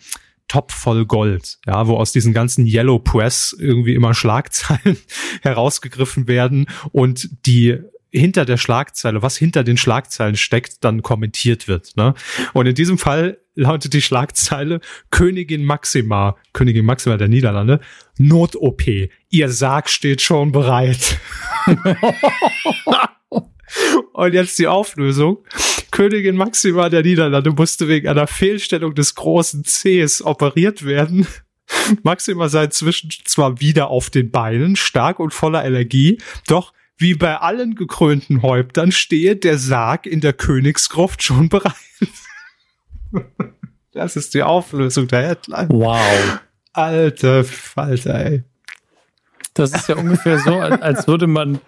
Top voll Gold, ja, wo aus diesen ganzen Yellow Press irgendwie immer Schlagzeilen herausgegriffen werden und die hinter der Schlagzeile, was hinter den Schlagzeilen steckt, dann kommentiert wird. Ne? Und in diesem Fall lautet die Schlagzeile Königin Maxima, Königin Maxima der Niederlande, Not-OP. Ihr Sarg steht schon bereit. Und jetzt die Auflösung. Königin Maxima der Niederlande musste wegen einer Fehlstellung des großen Cs operiert werden. Maxima sei inzwischen zwar wieder auf den Beinen, stark und voller Energie, doch wie bei allen gekrönten Häuptern stehe der Sarg in der Königsgruft schon bereit. Das ist die Auflösung der Headline. Wow. Alte Falter, ey. Das ist ja ungefähr so, als würde man,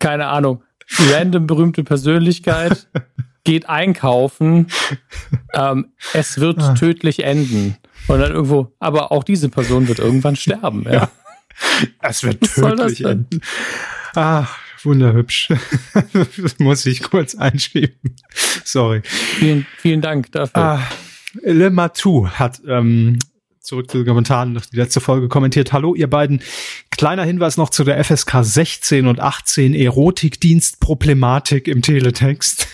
keine Ahnung, random berühmte Persönlichkeit geht einkaufen, ähm, es wird ah. tödlich enden. Und dann irgendwo, aber auch diese Person wird irgendwann sterben, ja. ja. Es wird tödlich enden. Ach, wunderhübsch. das muss ich kurz einschieben. Sorry. Vielen, vielen Dank dafür. Ah, Le Matou hat ähm, zurück zu den Kommentaren noch die letzte Folge kommentiert. Hallo, ihr beiden. Kleiner Hinweis noch zu der FSK 16 und 18 Erotikdienst-Problematik im Teletext.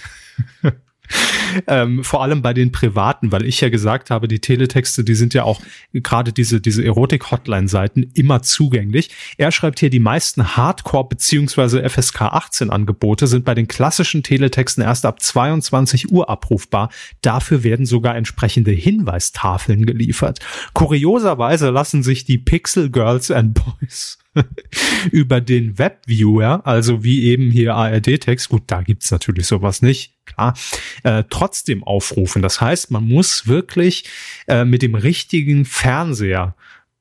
ähm, vor allem bei den Privaten, weil ich ja gesagt habe, die Teletexte, die sind ja auch gerade diese, diese Erotik-Hotline-Seiten immer zugänglich. Er schreibt hier, die meisten Hardcore- beziehungsweise FSK 18 Angebote sind bei den klassischen Teletexten erst ab 22 Uhr abrufbar. Dafür werden sogar entsprechende Hinweistafeln geliefert. Kurioserweise lassen sich die Pixel Girls and Boys über den Webviewer, also wie eben hier ARD-Text, gut, da gibt's natürlich sowas nicht, klar, äh, trotzdem aufrufen. Das heißt, man muss wirklich äh, mit dem richtigen Fernseher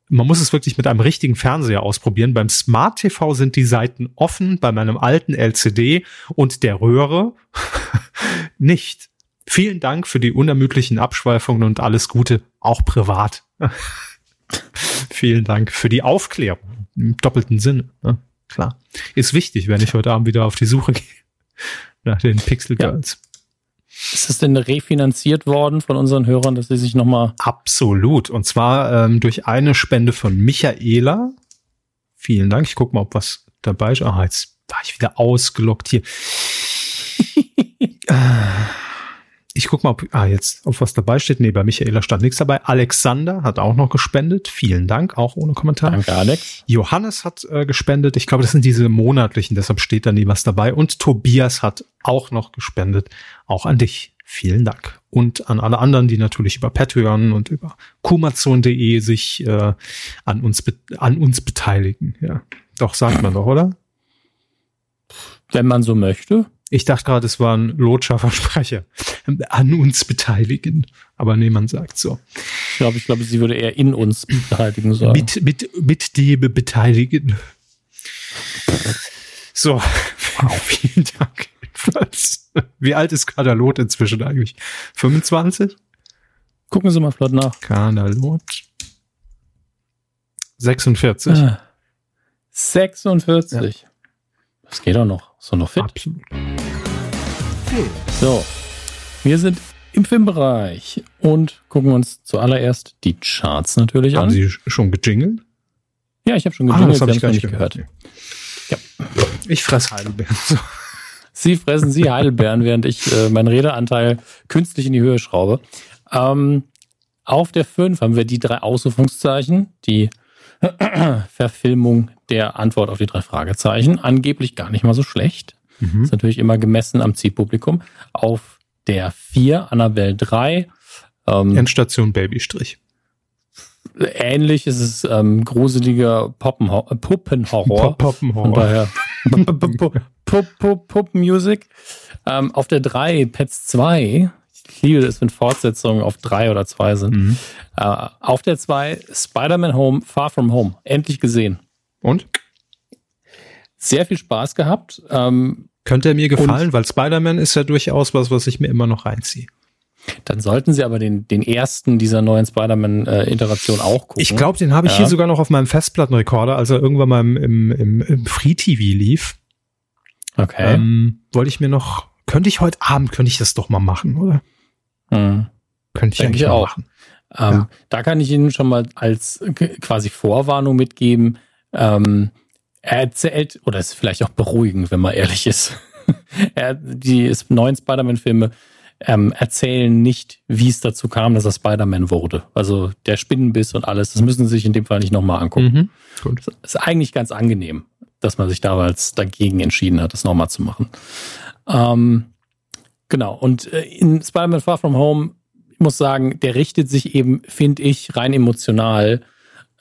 man muss es wirklich mit einem richtigen Fernseher ausprobieren. Beim Smart TV sind die Seiten offen, bei meinem alten LCD und der Röhre nicht. Vielen Dank für die unermüdlichen Abschweifungen und alles Gute, auch privat. Vielen Dank für die Aufklärung im doppelten Sinne. Ne? Klar. Ist wichtig, wenn ich heute Abend wieder auf die Suche gehe nach den Pixel Girls. Ja. Ist das denn refinanziert worden von unseren Hörern, dass sie sich nochmal. Absolut. Und zwar ähm, durch eine Spende von Michaela. Vielen Dank. Ich gucke mal, ob was dabei ist. Ah, jetzt war ich wieder ausgelockt hier. Ich guck mal, ob ah, jetzt auf was dabei steht. Nee, bei Michaela stand nichts dabei. Alexander hat auch noch gespendet. Vielen Dank, auch ohne Kommentar. Danke, Alex. Johannes hat äh, gespendet. Ich glaube, das sind diese monatlichen, deshalb steht da nie was dabei. Und Tobias hat auch noch gespendet. Auch an dich. Vielen Dank. Und an alle anderen, die natürlich über Patreon und über kumazon.de sich äh, an, uns an uns beteiligen. Ja, doch, sagt man doch, oder? Wenn man so möchte. Ich dachte gerade, es war ein Lotscher Versprecher. An uns beteiligen. Aber nee, man sagt so. Ich glaube, ich glaube, sie würde eher in uns beteiligen sagen. Mit, mit, mit dem beteiligen. So. Wow, vielen Dank. Wie alt ist Kadalot inzwischen eigentlich? 25? Gucken Sie mal flott nach. Kadalot. 46. Ah, 46. Ja. Das geht doch noch. So noch fit. Absolut. So, wir sind im Filmbereich und gucken uns zuallererst die Charts natürlich haben an. Haben Sie schon gejingelt? Ja, ich habe schon gejingelt, ah, das hab ich gar nicht gehört. gehört. Ja. Ich fress Heidelbeeren. So. Sie fressen Sie Heidelbeeren, während ich äh, meinen Redeanteil künstlich in die Höhe schraube. Ähm, auf der 5 haben wir die drei Ausrufungszeichen, die Verfilmung der Antwort auf die drei Fragezeichen. Angeblich gar nicht mal so schlecht. Mhm. Ist natürlich immer gemessen am Zielpublikum. Auf der 4, Annabelle 3. Ähm, Endstation Babystrich. Ähnlich ist es ähm, gruseliger Poppenho äh, Puppenhorror. Poppenhorror. Von daher Puppenmusik. Ähm, auf der 3 Pets 2 ich liebe es, wenn Fortsetzungen auf drei oder zwei sind. Mhm. Uh, auf der zwei Spider-Man Home, Far From Home. Endlich gesehen. Und? Sehr viel Spaß gehabt. Ähm, Könnte er mir gefallen, weil Spider-Man ist ja durchaus was, was ich mir immer noch reinziehe. Dann sollten Sie aber den, den ersten dieser neuen Spider-Man-Iteration äh, auch gucken. Ich glaube, den habe ich ja. hier sogar noch auf meinem Festplattenrekorder, als er irgendwann mal im, im, im, im Free-TV lief. Okay. Ähm, wollte ich mir noch, könnte ich heute Abend, könnte ich das doch mal machen, oder? Mhm. Könnte ich Denke eigentlich ich auch. machen. Ähm, ja. Da kann ich Ihnen schon mal als quasi Vorwarnung mitgeben. Ähm, er erzählt, oder ist vielleicht auch beruhigend, wenn man ehrlich ist. er, die neuen Spider-Man-Filme ähm, erzählen nicht, wie es dazu kam, dass er Spider-Man wurde. Also der Spinnenbiss und alles, das müssen Sie sich in dem Fall nicht nochmal angucken. Mhm. Gut. Das ist eigentlich ganz angenehm, dass man sich damals dagegen entschieden hat, das nochmal zu machen. Ähm, Genau. Und äh, in Spider-Man Far From Home, ich muss sagen, der richtet sich eben, finde ich, rein emotional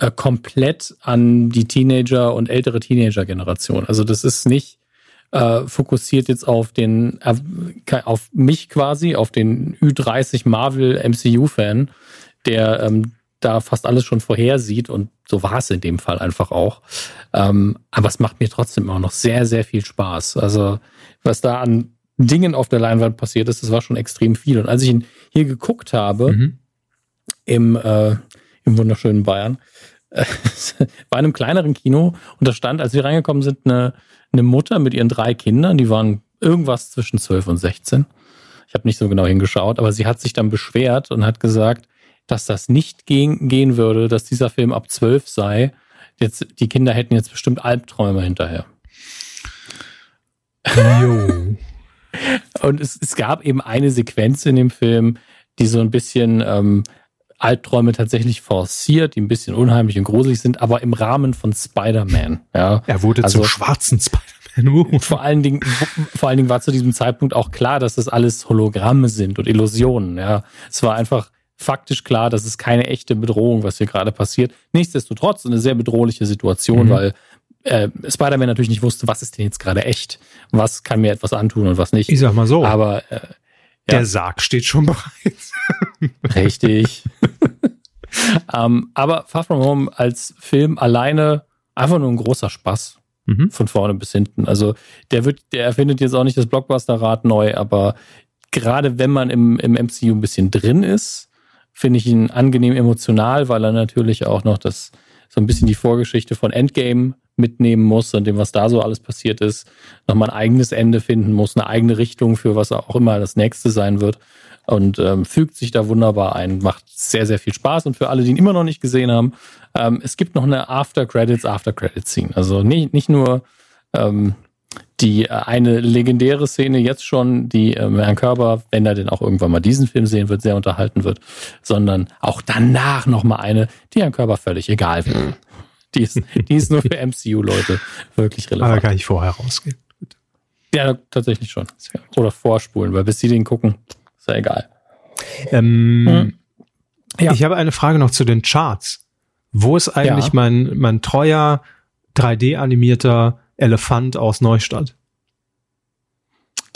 äh, komplett an die Teenager und ältere Teenager-Generation. Also das ist nicht äh, fokussiert jetzt auf den, äh, auf mich quasi, auf den Ü30 Marvel MCU-Fan, der ähm, da fast alles schon vorhersieht und so war es in dem Fall einfach auch. Ähm, aber es macht mir trotzdem auch noch sehr, sehr viel Spaß. Also was da an Dingen auf der Leinwand passiert ist, das war schon extrem viel. Und als ich ihn hier geguckt habe, mhm. im, äh, im wunderschönen Bayern, bei einem kleineren Kino, und da stand, als wir reingekommen sind, eine, eine Mutter mit ihren drei Kindern, die waren irgendwas zwischen 12 und 16. Ich habe nicht so genau hingeschaut, aber sie hat sich dann beschwert und hat gesagt, dass das nicht gehen, gehen würde, dass dieser Film ab 12 sei. Jetzt, die Kinder hätten jetzt bestimmt Albträume hinterher. Jo. Und es, es gab eben eine Sequenz in dem Film, die so ein bisschen ähm, Albträume tatsächlich forciert, die ein bisschen unheimlich und gruselig sind, aber im Rahmen von Spider-Man. Ja. Er wurde also, zum schwarzen Spider-Man. Uh. Vor allen Dingen, vor allen Dingen war zu diesem Zeitpunkt auch klar, dass das alles Hologramme sind und Illusionen. Ja. Es war einfach faktisch klar, dass es keine echte Bedrohung, was hier gerade passiert. Nichtsdestotrotz eine sehr bedrohliche Situation, mhm. weil äh, Spider-Man natürlich nicht wusste, was ist denn jetzt gerade echt, was kann mir etwas antun und was nicht. Ich sag mal so. Aber äh, der ja. Sarg steht schon bereit. Richtig. ähm, aber Far From Home als Film alleine einfach nur ein großer Spaß. Mhm. Von vorne bis hinten. Also der wird, der erfindet jetzt auch nicht das Blockbuster-Rad neu, aber gerade wenn man im, im MCU ein bisschen drin ist, finde ich ihn angenehm emotional, weil er natürlich auch noch das so ein bisschen die Vorgeschichte von Endgame mitnehmen muss und dem, was da so alles passiert ist, nochmal ein eigenes Ende finden muss, eine eigene Richtung für was auch immer das nächste sein wird. Und ähm, fügt sich da wunderbar ein, macht sehr, sehr viel Spaß. Und für alle, die ihn immer noch nicht gesehen haben, ähm, es gibt noch eine After-Credits, After-Credits-Scene. Also nicht, nicht nur ähm, die äh, eine legendäre Szene jetzt schon, die ähm, Herrn Körber, wenn er denn auch irgendwann mal diesen Film sehen wird, sehr unterhalten wird, sondern auch danach nochmal eine, die Herrn Körber völlig egal wird. Die ist, die ist nur für MCU-Leute wirklich relevant. Aber kann ich vorher rausgehen. Ja, tatsächlich schon. Oder vorspulen, weil bis sie den gucken, ist ja egal. Ähm, hm. ja. Ich habe eine Frage noch zu den Charts. Wo ist eigentlich ja. mein, mein treuer 3D-animierter Elefant aus Neustadt?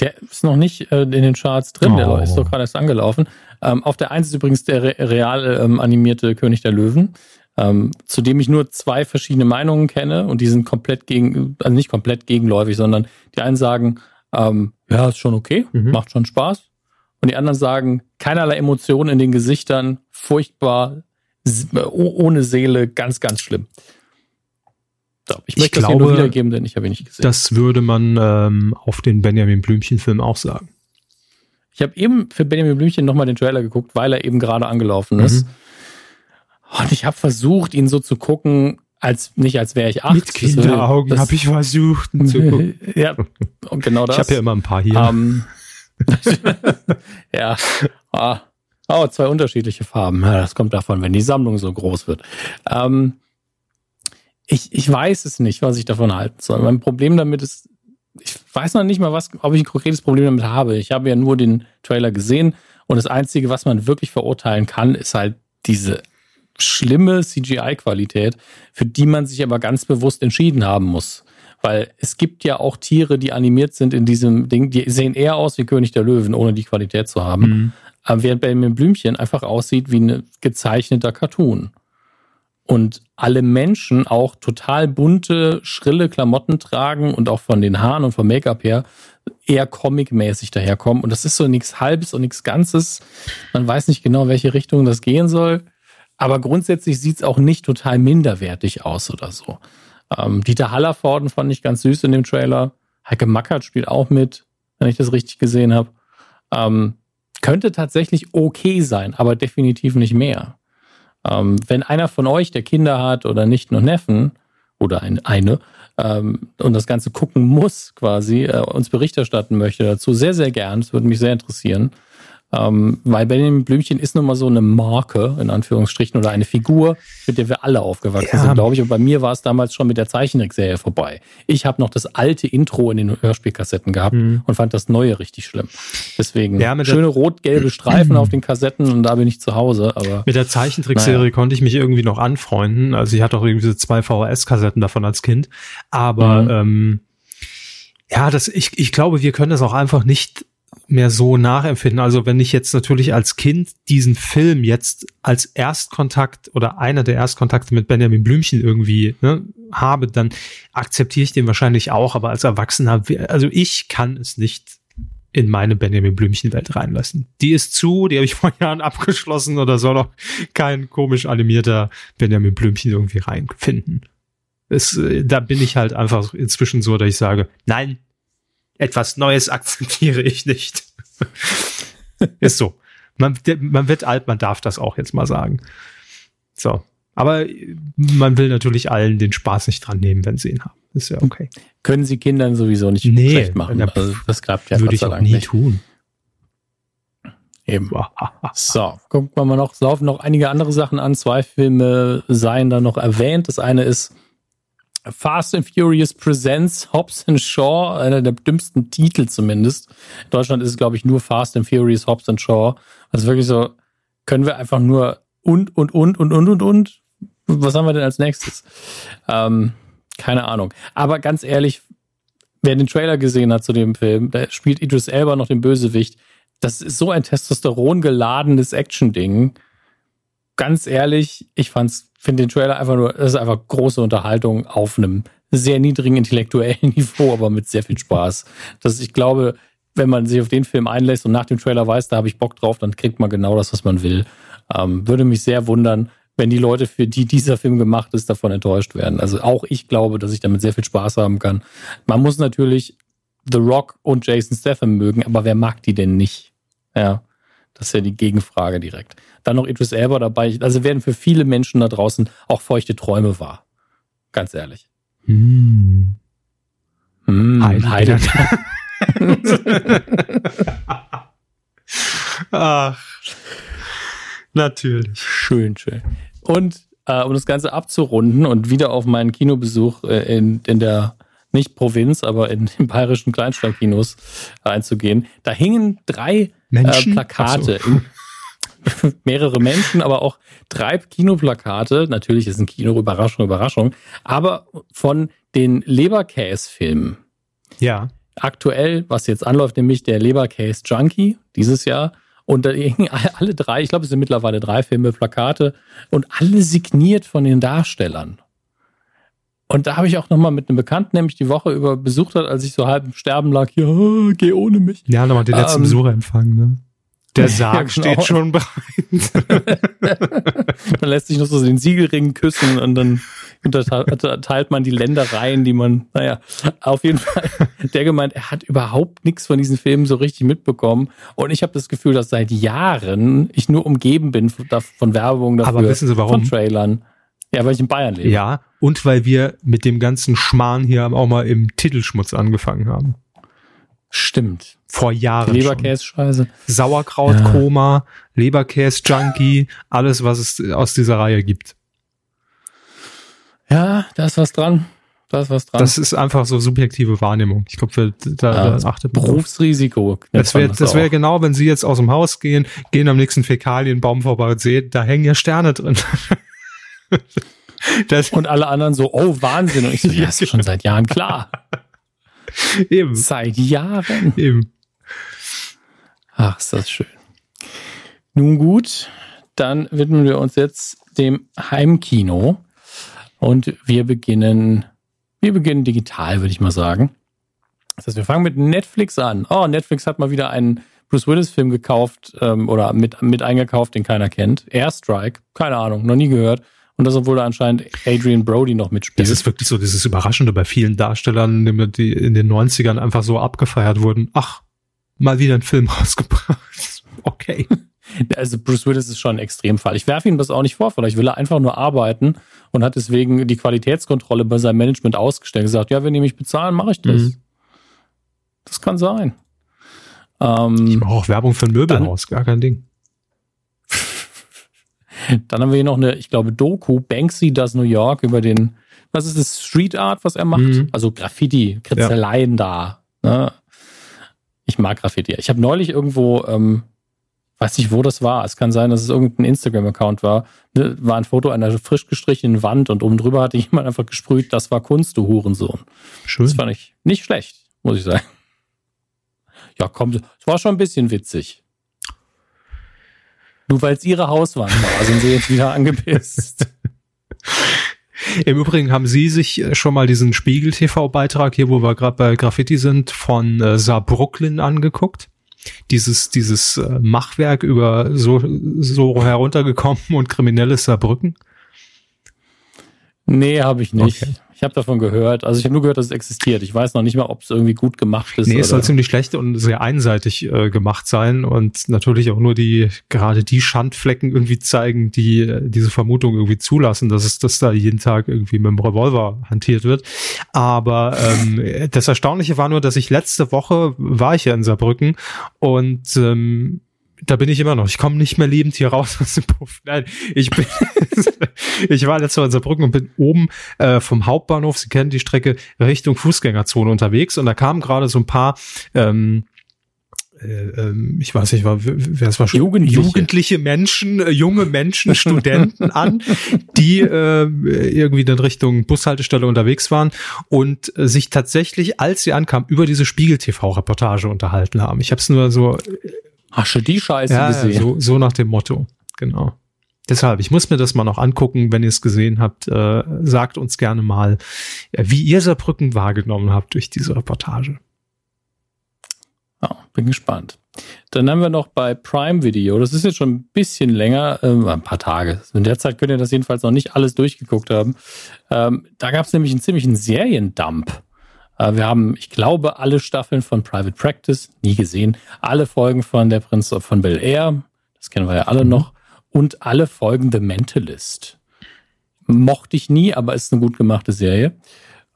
Der ist noch nicht äh, in den Charts drin, oh. der ist doch gerade erst angelaufen. Ähm, auf der 1 ist übrigens der re real ähm, animierte König der Löwen ähm, zu dem ich nur zwei verschiedene Meinungen kenne und die sind komplett gegen, also nicht komplett gegenläufig, sondern die einen sagen, ähm, ja, ist schon okay, mhm. macht schon Spaß. Und die anderen sagen, keinerlei Emotionen in den Gesichtern, furchtbar, ohne Seele, ganz, ganz schlimm. So, ich möchte ich das glaube, hier nur wiedergeben, denn ich habe ihn nicht gesehen. Das würde man ähm, auf den Benjamin Blümchen-Film auch sagen. Ich habe eben für Benjamin Blümchen nochmal den Trailer geguckt, weil er eben gerade angelaufen ist. Mhm. Und ich habe versucht, ihn so zu gucken, als nicht als wäre ich acht. Mit Kinderaugen habe ich versucht ihn zu gucken. ja, und genau das. Ich habe ja immer ein paar hier. Um, ja, ah, oh, zwei unterschiedliche Farben. Ja, das kommt davon, wenn die Sammlung so groß wird. Ähm, ich, ich weiß es nicht, was ich davon halten soll. Mein Problem damit ist, ich weiß noch nicht mal, was, ob ich ein konkretes Problem damit habe. Ich habe ja nur den Trailer gesehen und das Einzige, was man wirklich verurteilen kann, ist halt diese schlimme CGI-Qualität, für die man sich aber ganz bewusst entschieden haben muss. Weil es gibt ja auch Tiere, die animiert sind in diesem Ding, die sehen eher aus wie König der Löwen, ohne die Qualität zu haben. Mhm. Aber während bei dem Blümchen einfach aussieht wie ein gezeichneter Cartoon. Und alle Menschen auch total bunte, schrille Klamotten tragen und auch von den Haaren und vom Make-up her eher comic-mäßig daherkommen. Und das ist so nichts Halbes und nichts Ganzes. Man weiß nicht genau, welche Richtung das gehen soll. Aber grundsätzlich sieht's auch nicht total minderwertig aus oder so. Ähm, Dieter Hallervorden fand ich ganz süß in dem Trailer. Heike Mackert spielt auch mit, wenn ich das richtig gesehen habe. Ähm, könnte tatsächlich okay sein, aber definitiv nicht mehr. Ähm, wenn einer von euch, der Kinder hat oder nicht nur Neffen oder ein, eine, ähm, und das Ganze gucken muss quasi, äh, uns Bericht erstatten möchte dazu, sehr, sehr gern. Das würde mich sehr interessieren. Ähm, weil Benjamin Blümchen ist nun mal so eine Marke, in Anführungsstrichen, oder eine Figur, mit der wir alle aufgewachsen ja. sind, glaube ich. Und bei mir war es damals schon mit der Zeichentrickserie vorbei. Ich habe noch das alte Intro in den Hörspielkassetten gehabt mhm. und fand das neue richtig schlimm. Deswegen ja, schöne rot-gelbe Streifen auf den Kassetten und da bin ich zu Hause. Aber mit der Zeichentrickserie naja. konnte ich mich irgendwie noch anfreunden. Also ich hatte auch irgendwie so zwei VHS-Kassetten davon als Kind. Aber mhm. ähm, ja, das, ich, ich glaube, wir können das auch einfach nicht mehr so nachempfinden. Also wenn ich jetzt natürlich als Kind diesen Film jetzt als Erstkontakt oder einer der Erstkontakte mit Benjamin Blümchen irgendwie ne, habe, dann akzeptiere ich den wahrscheinlich auch. Aber als Erwachsener, also ich kann es nicht in meine Benjamin Blümchen Welt reinlassen. Die ist zu, die habe ich vor Jahren abgeschlossen oder soll auch kein komisch animierter Benjamin Blümchen irgendwie reinfinden. Es, äh, da bin ich halt einfach inzwischen so, dass ich sage, nein, etwas Neues akzeptiere ich nicht. Ist so. Man, man wird alt, man darf das auch jetzt mal sagen. So. Aber man will natürlich allen den Spaß nicht dran nehmen, wenn sie ihn haben. Ist ja okay. Können sie Kindern sowieso nicht nee, schlecht machen. Also das klappt ja Würde ich auch nie nicht. tun. Eben. so, gucken wir mal noch. Laufen noch einige andere Sachen an. Zwei Filme seien da noch erwähnt. Das eine ist Fast and Furious Presents Hobbs and Shaw, einer der dümmsten Titel zumindest. In Deutschland ist es, glaube ich, nur Fast and Furious Hobbs and Shaw. Also wirklich so, können wir einfach nur und, und, und, und, und, und, und. Was haben wir denn als nächstes? Ähm, keine Ahnung. Aber ganz ehrlich, wer den Trailer gesehen hat zu dem Film, da spielt Idris Elba noch den Bösewicht. Das ist so ein Testosteron geladenes Action-Ding. Ganz ehrlich, ich fand's, finde den Trailer einfach nur, das ist einfach große Unterhaltung auf einem sehr niedrigen intellektuellen Niveau, aber mit sehr viel Spaß. Das, ich glaube, wenn man sich auf den Film einlässt und nach dem Trailer weiß, da habe ich Bock drauf, dann kriegt man genau das, was man will. Ähm, würde mich sehr wundern, wenn die Leute, für die dieser Film gemacht ist, davon enttäuscht werden. Also auch ich glaube, dass ich damit sehr viel Spaß haben kann. Man muss natürlich The Rock und Jason Statham mögen, aber wer mag die denn nicht? Ja, das ist ja die Gegenfrage direkt. Dann noch Idris Elba dabei. Also werden für viele Menschen da draußen auch feuchte Träume wahr. Ganz ehrlich. Hm. Hm, Heide. Ach. Natürlich. Schön, schön. Und äh, um das Ganze abzurunden und wieder auf meinen Kinobesuch äh, in, in der nicht Provinz, aber in den bayerischen Kleinstadtkinos einzugehen, da hingen drei äh, Plakate. So. mehrere Menschen, aber auch drei Kinoplakate. Natürlich ist ein Kino Überraschung, Überraschung, aber von den Leberkäse-Filmen. Ja. Aktuell, was jetzt anläuft, nämlich der Leberkäse Junkie dieses Jahr und da hingen alle drei, ich glaube, es sind mittlerweile drei Filme, Plakate und alle signiert von den Darstellern. Und da habe ich auch nochmal mit einem Bekannten, nämlich die Woche über besucht hat, als ich so halb im Sterben lag, ja, geh ohne mich. Ja, nochmal den letzten ähm, Besucherempfang, ne? Der Sarg ja, genau. steht schon bereit. man lässt sich noch so den Siegelring küssen und dann unterteilt man die Ländereien, die man, naja, auf jeden Fall, der gemeint, er hat überhaupt nichts von diesen Filmen so richtig mitbekommen. Und ich habe das Gefühl, dass seit Jahren ich nur umgeben bin von Werbung dafür, Aber wissen Sie warum? von Trailern. Ja, weil ich in Bayern lebe. Ja, und weil wir mit dem ganzen Schmarrn hier auch mal im Titelschmutz angefangen haben. Stimmt. Vor Jahren. Leberkäse-Scheiße. Sauerkrautkoma, ja. Leberkäse-Junkie, alles, was es aus dieser Reihe gibt. Ja, da ist was dran. Da ist was dran. Das ist einfach so subjektive Wahrnehmung. Ich glaube, da, ja, da achtet man. Berufsrisiko. Das wäre das wär genau, wenn Sie jetzt aus dem Haus gehen, gehen am nächsten Fäkalienbaum vorbei und sehen, da hängen ja Sterne drin. das und alle anderen so, oh Wahnsinn. Und ich so, ja, ist schon seit Jahren klar. Eben. Seit Jahren. Eben. Ach, ist das schön. Nun gut, dann widmen wir uns jetzt dem Heimkino und wir beginnen, wir beginnen digital, würde ich mal sagen. Das heißt, wir fangen mit Netflix an. Oh, Netflix hat mal wieder einen Bruce Willis Film gekauft ähm, oder mit, mit eingekauft, den keiner kennt. Airstrike, keine Ahnung, noch nie gehört. Und das, obwohl da anscheinend Adrian Brody noch mitspielt. Das ist wirklich so dieses Überraschende bei vielen Darstellern, die in den 90ern einfach so abgefeiert wurden. Ach, mal wieder ein Film rausgebracht. Okay. Also Bruce Willis ist schon ein Extremfall. Ich werfe ihm das auch nicht vor, vielleicht will er einfach nur arbeiten und hat deswegen die Qualitätskontrolle bei seinem Management ausgestellt. Gesagt, ja, wenn die mich bezahlen, mache ich das. Mhm. Das kann sein. Ähm, ich mache auch Werbung für ein Möbelhaus, gar kein Ding. Dann haben wir hier noch eine, ich glaube, Doku, Banksy Does New York über den, was ist das, Street Art, was er macht? Mhm. Also Graffiti, Kritzeleien ja. da. Ne? Ich mag Graffiti. Ich habe neulich irgendwo, ähm, weiß nicht, wo das war. Es kann sein, dass es irgendein Instagram-Account war. Ne? War ein Foto einer frisch gestrichenen Wand und oben drüber hatte jemand einfach gesprüht, das war Kunst, du Hurensohn. Schön. Das fand ich nicht schlecht, muss ich sagen. Ja, komm, es war schon ein bisschen witzig. Nur weil es ihre Hauswand war, sind sie jetzt wieder angepisst. Im Übrigen haben Sie sich äh, schon mal diesen Spiegel-TV-Beitrag hier, wo wir gerade bei Graffiti sind, von äh, Saarbrücken angeguckt? Dieses, dieses äh, Machwerk über so, so heruntergekommen und kriminelles Saarbrücken? Nee, habe ich nicht. Okay. Ich habe davon gehört. Also ich habe nur gehört, dass es existiert. Ich weiß noch nicht mal, ob es irgendwie gut gemacht ist. Nee, es soll ziemlich schlecht und sehr einseitig äh, gemacht sein und natürlich auch nur die, gerade die Schandflecken irgendwie zeigen, die äh, diese Vermutung irgendwie zulassen, dass es das da jeden Tag irgendwie mit dem Revolver hantiert wird. Aber ähm, das Erstaunliche war nur, dass ich letzte Woche war ich ja in Saarbrücken und ähm, da bin ich immer noch. Ich komme nicht mehr lebend hier raus aus dem Puff. Nein, ich bin, ich war letztes Mal in Saarbrücken und bin oben äh, vom Hauptbahnhof, Sie kennen die Strecke, Richtung Fußgängerzone unterwegs und da kamen gerade so ein paar ähm, äh, ähm, ich weiß nicht, wer es war schon Jugendliche, Jugendliche Menschen, äh, junge Menschen, Studenten an, die äh, irgendwie dann Richtung Bushaltestelle unterwegs waren und äh, sich tatsächlich, als sie ankamen, über diese Spiegel TV-Reportage unterhalten haben. Ich habe es nur so Hast du die Scheiße ja, gesehen? So, so nach dem Motto, genau. Deshalb, ich muss mir das mal noch angucken, wenn ihr es gesehen habt. Äh, sagt uns gerne mal, äh, wie ihr Saarbrücken wahrgenommen habt durch diese Reportage. Ja, bin gespannt. Dann haben wir noch bei Prime Video, das ist jetzt schon ein bisschen länger, äh, ein paar Tage. In der Zeit könnt ihr das jedenfalls noch nicht alles durchgeguckt haben. Ähm, da gab es nämlich einen ziemlichen Seriendump. Äh, wir haben, ich glaube, alle Staffeln von Private Practice, nie gesehen, alle Folgen von Der Prinz von Bel Air, das kennen wir ja alle mhm. noch, und alle Folgen The Mentalist. Mochte ich nie, aber ist eine gut gemachte Serie.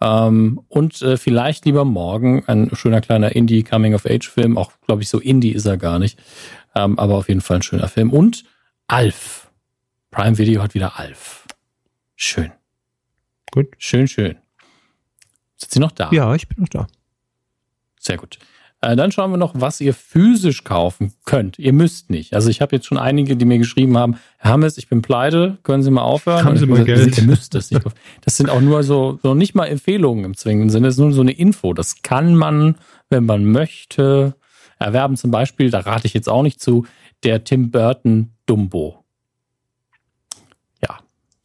Ähm, und äh, vielleicht lieber morgen ein schöner kleiner Indie-Coming-of-Age-Film. Auch, glaube ich, so Indie ist er gar nicht. Ähm, aber auf jeden Fall ein schöner Film. Und Alf. Prime Video hat wieder Alf. Schön. Gut. Schön, schön. Sind Sie noch da? Ja, ich bin noch da. Sehr gut. Äh, dann schauen wir noch, was ihr physisch kaufen könnt. Ihr müsst nicht. Also ich habe jetzt schon einige, die mir geschrieben haben, Herr Hammes, ich bin pleite, können Sie mal aufhören? Haben Sie mal Geld? Ihr müsst das nicht. Das sind auch nur so, so nicht mal Empfehlungen im zwingenden Sinne, das ist nur so eine Info. Das kann man, wenn man möchte, erwerben. Zum Beispiel, da rate ich jetzt auch nicht zu, der Tim Burton Dumbo.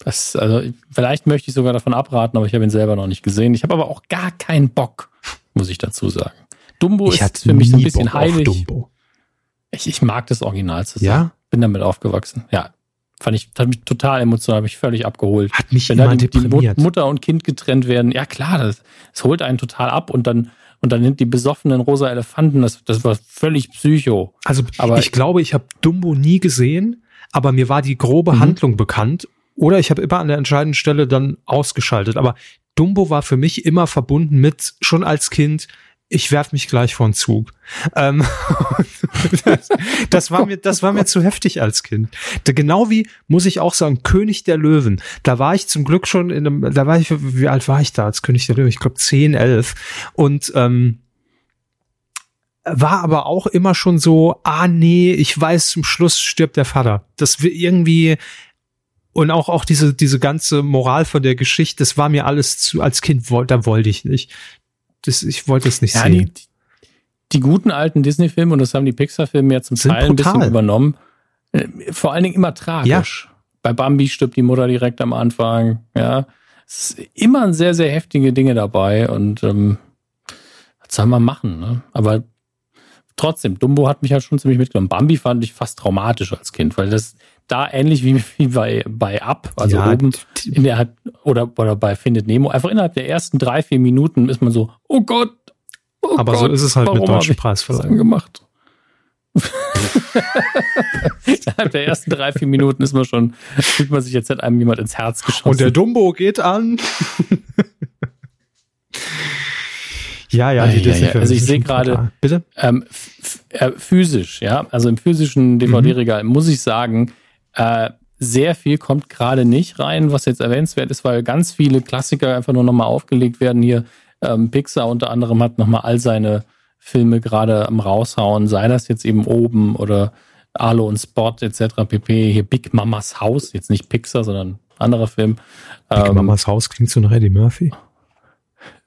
Das, also, vielleicht möchte ich sogar davon abraten, aber ich habe ihn selber noch nicht gesehen. Ich habe aber auch gar keinen Bock, muss ich dazu sagen. Dumbo ich ist für mich so ein bisschen Bock heilig. Ich, ich, mag das Original zu sein. Ja? Bin damit aufgewachsen. Ja. Fand ich, hat mich total emotional, habe mich völlig abgeholt. Hat mich Wenn dann die, die Mutter und Kind getrennt werden, ja klar, das, das holt einen total ab und dann und dann nimmt die besoffenen rosa Elefanten, das, das war völlig psycho. Also aber ich glaube, ich habe Dumbo nie gesehen, aber mir war die grobe mhm. Handlung bekannt oder ich habe immer an der entscheidenden Stelle dann ausgeschaltet. Aber Dumbo war für mich immer verbunden mit, schon als Kind, ich werf mich gleich vor den Zug. Ähm, das, das, war mir, das war mir zu heftig als Kind. Genau wie, muss ich auch sagen, König der Löwen. Da war ich zum Glück schon in einem, da war ich, wie alt war ich da als König der Löwen? Ich glaube 10, 11. Und ähm, war aber auch immer schon so, ah nee, ich weiß, zum Schluss stirbt der Vater. Das irgendwie, und auch, auch diese, diese ganze Moral von der Geschichte, das war mir alles zu, als Kind, da wollte ich nicht. Das, ich wollte es nicht ja, sehen. Die, die guten alten Disney-Filme, und das haben die Pixar-Filme ja zum Sind Teil brutal. ein bisschen übernommen, äh, vor allen Dingen immer tragisch. Ja. Bei Bambi stirbt die Mutter direkt am Anfang, ja. Es ist immer sehr, sehr heftige Dinge dabei und ähm, was soll man machen, ne? Aber trotzdem, Dumbo hat mich ja schon ziemlich mitgenommen. Bambi fand ich fast traumatisch als Kind, weil das da ähnlich wie, wie bei, bei Up, also ja, oben in der oder, oder bei Findet Nemo, einfach innerhalb der ersten drei, vier Minuten ist man so, oh Gott. Oh Aber Gott, so ist es halt mit deutschen Preisverleihung gemacht. innerhalb der ersten drei, vier Minuten ist man schon, fühlt man sich jetzt hat einem jemand ins Herz geschossen. Und der Dumbo geht an. Ja, ja, die ja, ja. Also ich sehe gerade, bitte, ähm, äh, physisch, ja, also im physischen DVD-Regal mhm. muss ich sagen, äh, sehr viel kommt gerade nicht rein, was jetzt erwähnenswert ist, weil ganz viele Klassiker einfach nur nochmal aufgelegt werden. Hier ähm, Pixar unter anderem hat nochmal all seine Filme gerade am raushauen, sei das jetzt eben oben oder Arlo und Spot etc. pp. Hier Big Mamas Haus, jetzt nicht Pixar, sondern anderer Film. Big ähm, Mamas Haus klingt so nach Eddie Murphy.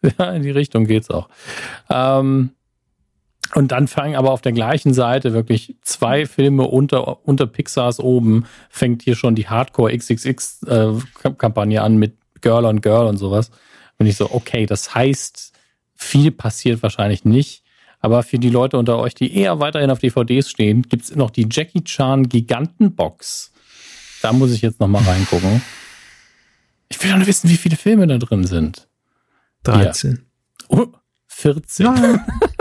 ja, in die Richtung geht's auch. Ähm, und dann fangen aber auf der gleichen Seite wirklich zwei Filme unter, unter Pixars oben, fängt hier schon die Hardcore XXX-Kampagne äh, an mit Girl on Girl und sowas. Und ich so, okay, das heißt, viel passiert wahrscheinlich nicht. Aber für die Leute unter euch, die eher weiterhin auf DVDs stehen, gibt's noch die Jackie Chan Gigantenbox. Da muss ich jetzt nochmal reingucken. Ich will doch nur wissen, wie viele Filme da drin sind. 13. Ja. Oh, 14. Ja.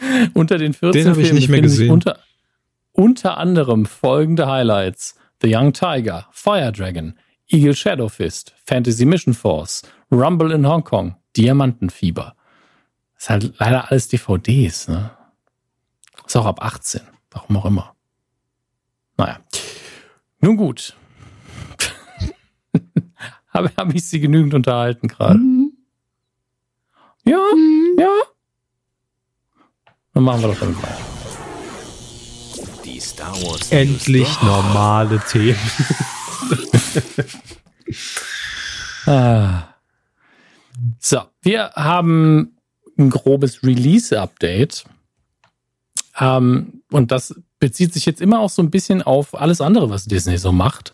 unter den 14 den ich nicht mehr gesehen. Unter, unter anderem folgende Highlights. The Young Tiger, Fire Dragon, Eagle Shadow Fist, Fantasy Mission Force, Rumble in Hong Kong, Diamantenfieber. Das ist halt leider alles DVDs, ne? Ist auch ab 18. Warum auch immer. Naja. Nun gut. habe hab ich Sie genügend unterhalten gerade? Mhm. Ja, mhm. ja. Dann machen wir doch damit weiter. Die Star Wars. Endlich normale Themen. ah. So, wir haben ein grobes Release-Update. Ähm, und das bezieht sich jetzt immer auch so ein bisschen auf alles andere, was Disney so macht,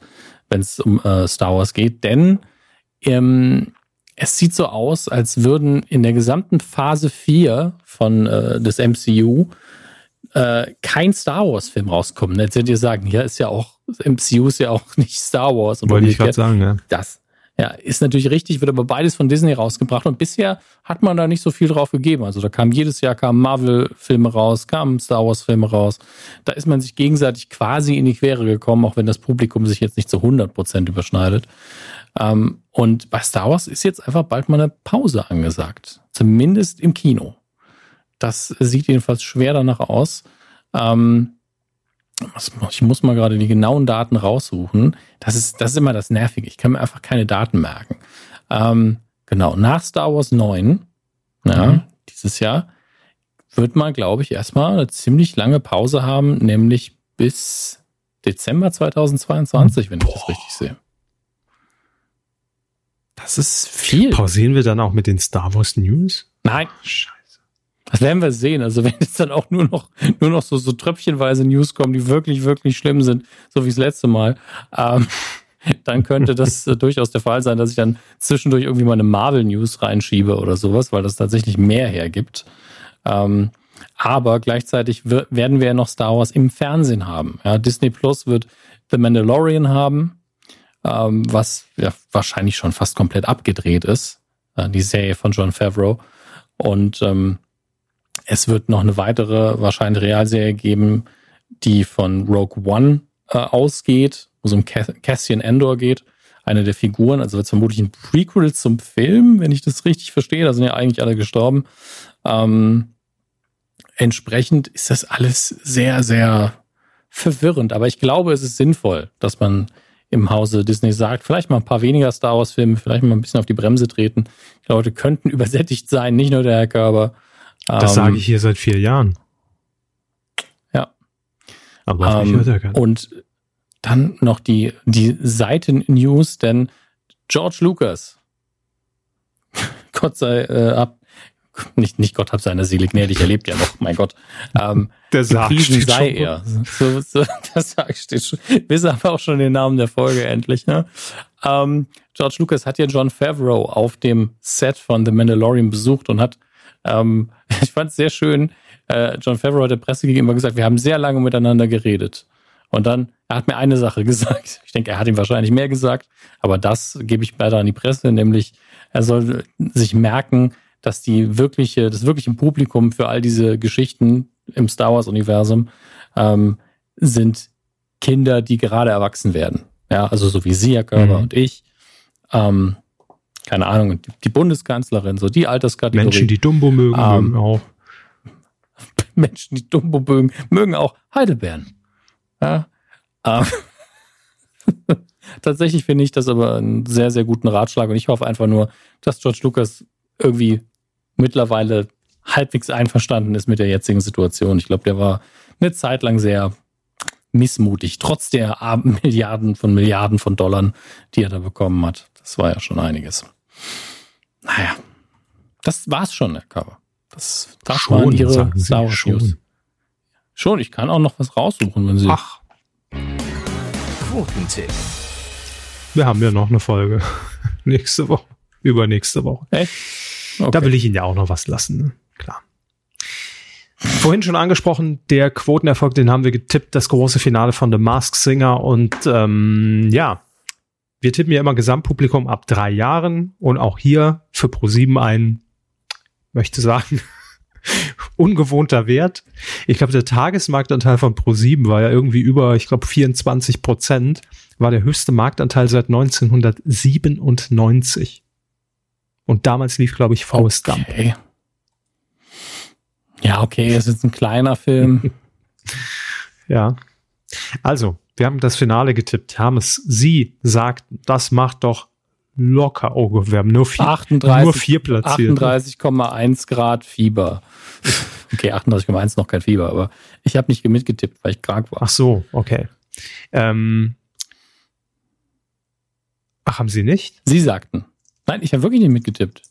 wenn es um äh, Star Wars geht. Denn ähm, es sieht so aus, als würden in der gesamten Phase 4 von äh, des MCU äh, kein Star Wars-Film rauskommen. Jetzt werdet ihr sagen, ja, ist ja auch, MCU ist ja auch nicht Star Wars. Wollte ich gerade sagen, ja. Das, ja, ist natürlich richtig, wird aber beides von Disney rausgebracht und bisher hat man da nicht so viel drauf gegeben. Also da kam jedes Jahr kamen Marvel-Filme raus, kamen Star Wars-Filme raus. Da ist man sich gegenseitig quasi in die Quere gekommen, auch wenn das Publikum sich jetzt nicht zu 100 Prozent überschneidet. Ähm, und bei Star Wars ist jetzt einfach bald mal eine Pause angesagt. Zumindest im Kino. Das sieht jedenfalls schwer danach aus. Ähm, ich muss mal gerade die genauen Daten raussuchen. Das ist, das ist immer das Nervige. Ich kann mir einfach keine Daten merken. Ähm, genau, nach Star Wars 9, ja, mhm. dieses Jahr, wird man, glaube ich, erstmal eine ziemlich lange Pause haben, nämlich bis Dezember 2022, wenn ich das richtig sehe. Das ist viel. Pausieren wir dann auch mit den Star Wars News? Nein. Scheiße. Das werden wir sehen. Also wenn jetzt dann auch nur noch, nur noch so, so tröpfchenweise News kommen, die wirklich, wirklich schlimm sind, so wie das letzte Mal, ähm, dann könnte das äh, durchaus der Fall sein, dass ich dann zwischendurch irgendwie mal eine Marvel-News reinschiebe oder sowas, weil das tatsächlich mehr hergibt. Ähm, aber gleichzeitig werden wir ja noch Star Wars im Fernsehen haben. Ja, Disney Plus wird The Mandalorian haben, ähm, was ja wahrscheinlich schon fast komplett abgedreht ist, äh, die Serie von John Favreau. Und ähm, es wird noch eine weitere, wahrscheinlich Realserie geben, die von Rogue One äh, ausgeht, wo es um Cassian Endor geht, eine der Figuren. Also wird vermutlich ein Prequel zum Film, wenn ich das richtig verstehe. Da sind ja eigentlich alle gestorben. Ähm, entsprechend ist das alles sehr, sehr verwirrend. Aber ich glaube, es ist sinnvoll, dass man im Hause Disney sagt, vielleicht mal ein paar weniger Star Wars-Filme, vielleicht mal ein bisschen auf die Bremse treten. Die Leute könnten übersättigt sein, nicht nur der Herr Körber. Das ähm, sage ich hier seit vier Jahren. Ja. Aber ähm, hört er Und dann noch die, die Seiten-News, denn George Lucas, Gott sei äh, ab, nicht, nicht Gott hab seine Seele gnädig, er lebt ja noch, mein Gott. Ähm, der Sarg steht sei schon. er. So, so, der Sarg steht schon. Wir sagen auch schon den Namen der Folge endlich. Ne? Ähm, George Lucas hat ja John Favreau auf dem Set von The Mandalorian besucht und hat ähm, ich fand es sehr schön. Äh, John Favreau hat der Presse gegenüber gesagt, wir haben sehr lange miteinander geredet. Und dann, er hat mir eine Sache gesagt. Ich denke, er hat ihm wahrscheinlich mehr gesagt, aber das gebe ich weiter an die Presse, nämlich er soll sich merken, dass die wirkliche, das wirkliche Publikum für all diese Geschichten im Star Wars-Universum ähm, sind Kinder, die gerade erwachsen werden. Ja, also so wie Sie, Herr Körber mhm. und ich. Ähm, keine Ahnung, die Bundeskanzlerin, so die Alterskategorie. Menschen, die Dumbo mögen, ähm, mögen auch. Menschen, die Dumbo mögen, mögen auch Heidelbeeren. Ja, ähm, Tatsächlich finde ich das aber einen sehr, sehr guten Ratschlag und ich hoffe einfach nur, dass George Lucas irgendwie mittlerweile halbwegs einverstanden ist mit der jetzigen Situation. Ich glaube, der war eine Zeit lang sehr missmutig, trotz der Milliarden von Milliarden von Dollar, die er da bekommen hat. Das war ja schon einiges. Naja, das war's schon, Herr Cover. Das, das schon, waren Ihre Star Wars schon. News. Schon, ich kann auch noch was raussuchen, wenn Sie. Ach. Quotentipp. Wir haben ja noch eine Folge. Nächste Woche. Übernächste Woche. Echt? Okay. Da will ich Ihnen ja auch noch was lassen. Ne? Klar. Vorhin schon angesprochen, der Quotenerfolg, den haben wir getippt, das große Finale von The Mask Singer und ähm, ja, wir tippen ja immer Gesamtpublikum ab drei Jahren und auch hier für Pro7 ein, möchte sagen, ungewohnter Wert. Ich glaube, der Tagesmarktanteil von Pro7 war ja irgendwie über, ich glaube, 24 Prozent, war der höchste Marktanteil seit 1997. Und damals lief, glaube ich, Faust okay. Gump. Ja, okay, es ist ein kleiner Film. ja. Also, wir haben das Finale getippt. Haben es, Sie sagten, das macht doch locker. Oh, wir haben nur vier, 38, nur vier platziert. 38,1 Grad Fieber. Okay, 38,1 noch kein Fieber, aber ich habe nicht mitgetippt, weil ich krank war. Ach so, okay. Ähm, ach, haben Sie nicht? Sie sagten. Nein, ich habe wirklich nicht mitgetippt.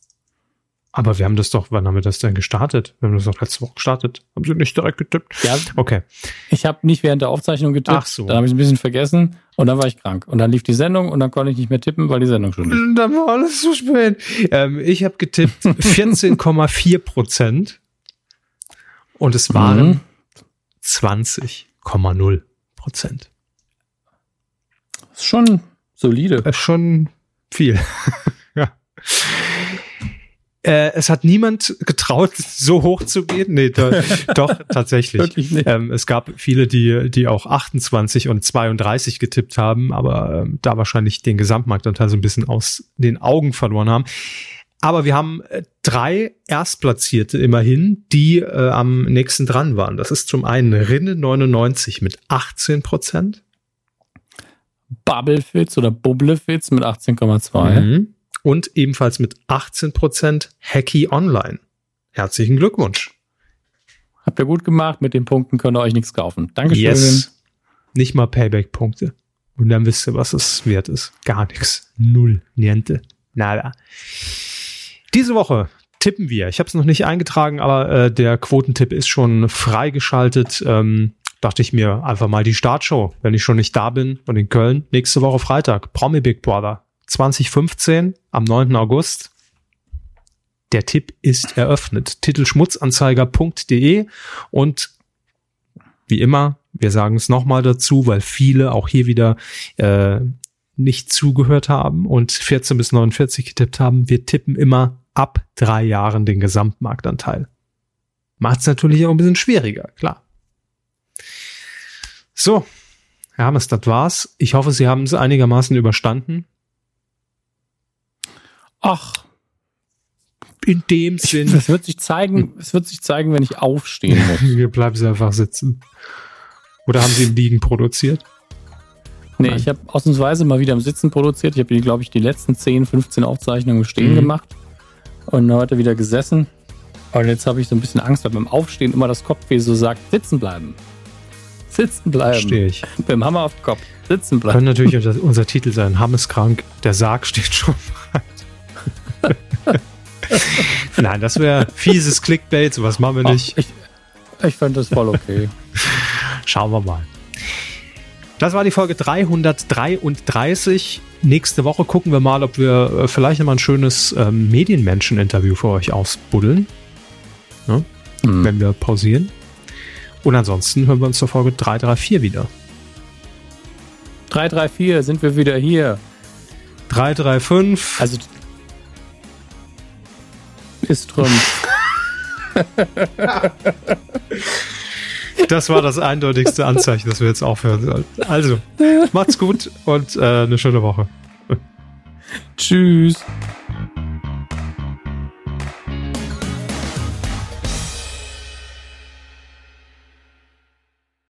Aber wir haben das doch, wann haben wir das denn gestartet? Wir haben das doch letzte Woche gestartet. Haben Sie nicht direkt getippt? Ja. Okay. Ich habe nicht während der Aufzeichnung getippt. Ach so. Dann habe ich ein bisschen vergessen und dann war ich krank. Und dann lief die Sendung und dann konnte ich nicht mehr tippen, weil die Sendung schon lief. Dann war alles zu spät. Ähm, ich habe getippt 14,4 Prozent und es waren mhm. 20,0 Prozent. Ist schon solide. Ist schon viel. Äh, es hat niemand getraut, so hoch zu gehen. Nee, do, doch, tatsächlich. Ähm, es gab viele, die, die auch 28 und 32 getippt haben, aber ähm, da wahrscheinlich den Gesamtmarktanteil so ein bisschen aus den Augen verloren haben. Aber wir haben äh, drei Erstplatzierte immerhin, die äh, am nächsten dran waren. Das ist zum einen Rinne 99 mit 18 Prozent. Bubblefits oder Bubblefits mit 18,2. Mhm und ebenfalls mit 18% Hacky Online. Herzlichen Glückwunsch. Habt ihr gut gemacht, mit den Punkten könnt ihr euch nichts kaufen. Dankeschön. Yes. Nicht mal Payback-Punkte. Und dann wisst ihr, was es wert ist. Gar nichts. Null. Niente. Nada. Diese Woche tippen wir. Ich habe es noch nicht eingetragen, aber äh, der Quotentipp ist schon freigeschaltet. Ähm, dachte ich mir einfach mal die Startshow, wenn ich schon nicht da bin und in Köln. Nächste Woche Freitag. Promi Big Brother. 2015 am 9. August. Der Tipp ist eröffnet. Titelschmutzanzeiger.de und wie immer, wir sagen es nochmal dazu, weil viele auch hier wieder äh, nicht zugehört haben und 14 bis 49 getippt haben. Wir tippen immer ab drei Jahren den Gesamtmarktanteil. Macht es natürlich auch ein bisschen schwieriger, klar. So, Herr Hammes, das war's. Ich hoffe, Sie haben es einigermaßen überstanden. Ach. In dem Sinn. Es wird sich zeigen, es wird sich zeigen, wenn ich aufstehen muss. Hier bleiben Sie einfach sitzen. Oder haben Sie im Liegen produziert? Nee, Nein. ich habe ausnahmsweise mal wieder im Sitzen produziert. Ich habe, glaube ich, die letzten 10, 15 Aufzeichnungen stehen mhm. gemacht und heute wieder gesessen. Und jetzt habe ich so ein bisschen Angst, weil beim Aufstehen immer das Kopfweh so sagt, sitzen bleiben. Sitzen bleiben. Stehe ich. Beim Hammer auf den Kopf. Sitzen bleiben. Könnte natürlich unser, unser Titel sein. Hammes krank, der Sarg steht schon. Nein, das wäre fieses Clickbait, sowas machen wir nicht. Ach, ich ich fände das voll okay. Schauen wir mal. Das war die Folge 333. Nächste Woche gucken wir mal, ob wir äh, vielleicht nochmal ein schönes ähm, Medienmenschen-Interview für euch ausbuddeln. Ne? Hm. Wenn wir pausieren. Und ansonsten hören wir uns zur Folge 334 wieder. 334 sind wir wieder hier. 335. Also ist Trump. Das war das eindeutigste Anzeichen, dass wir jetzt aufhören sollten. Also, macht's gut und äh, eine schöne Woche. Tschüss.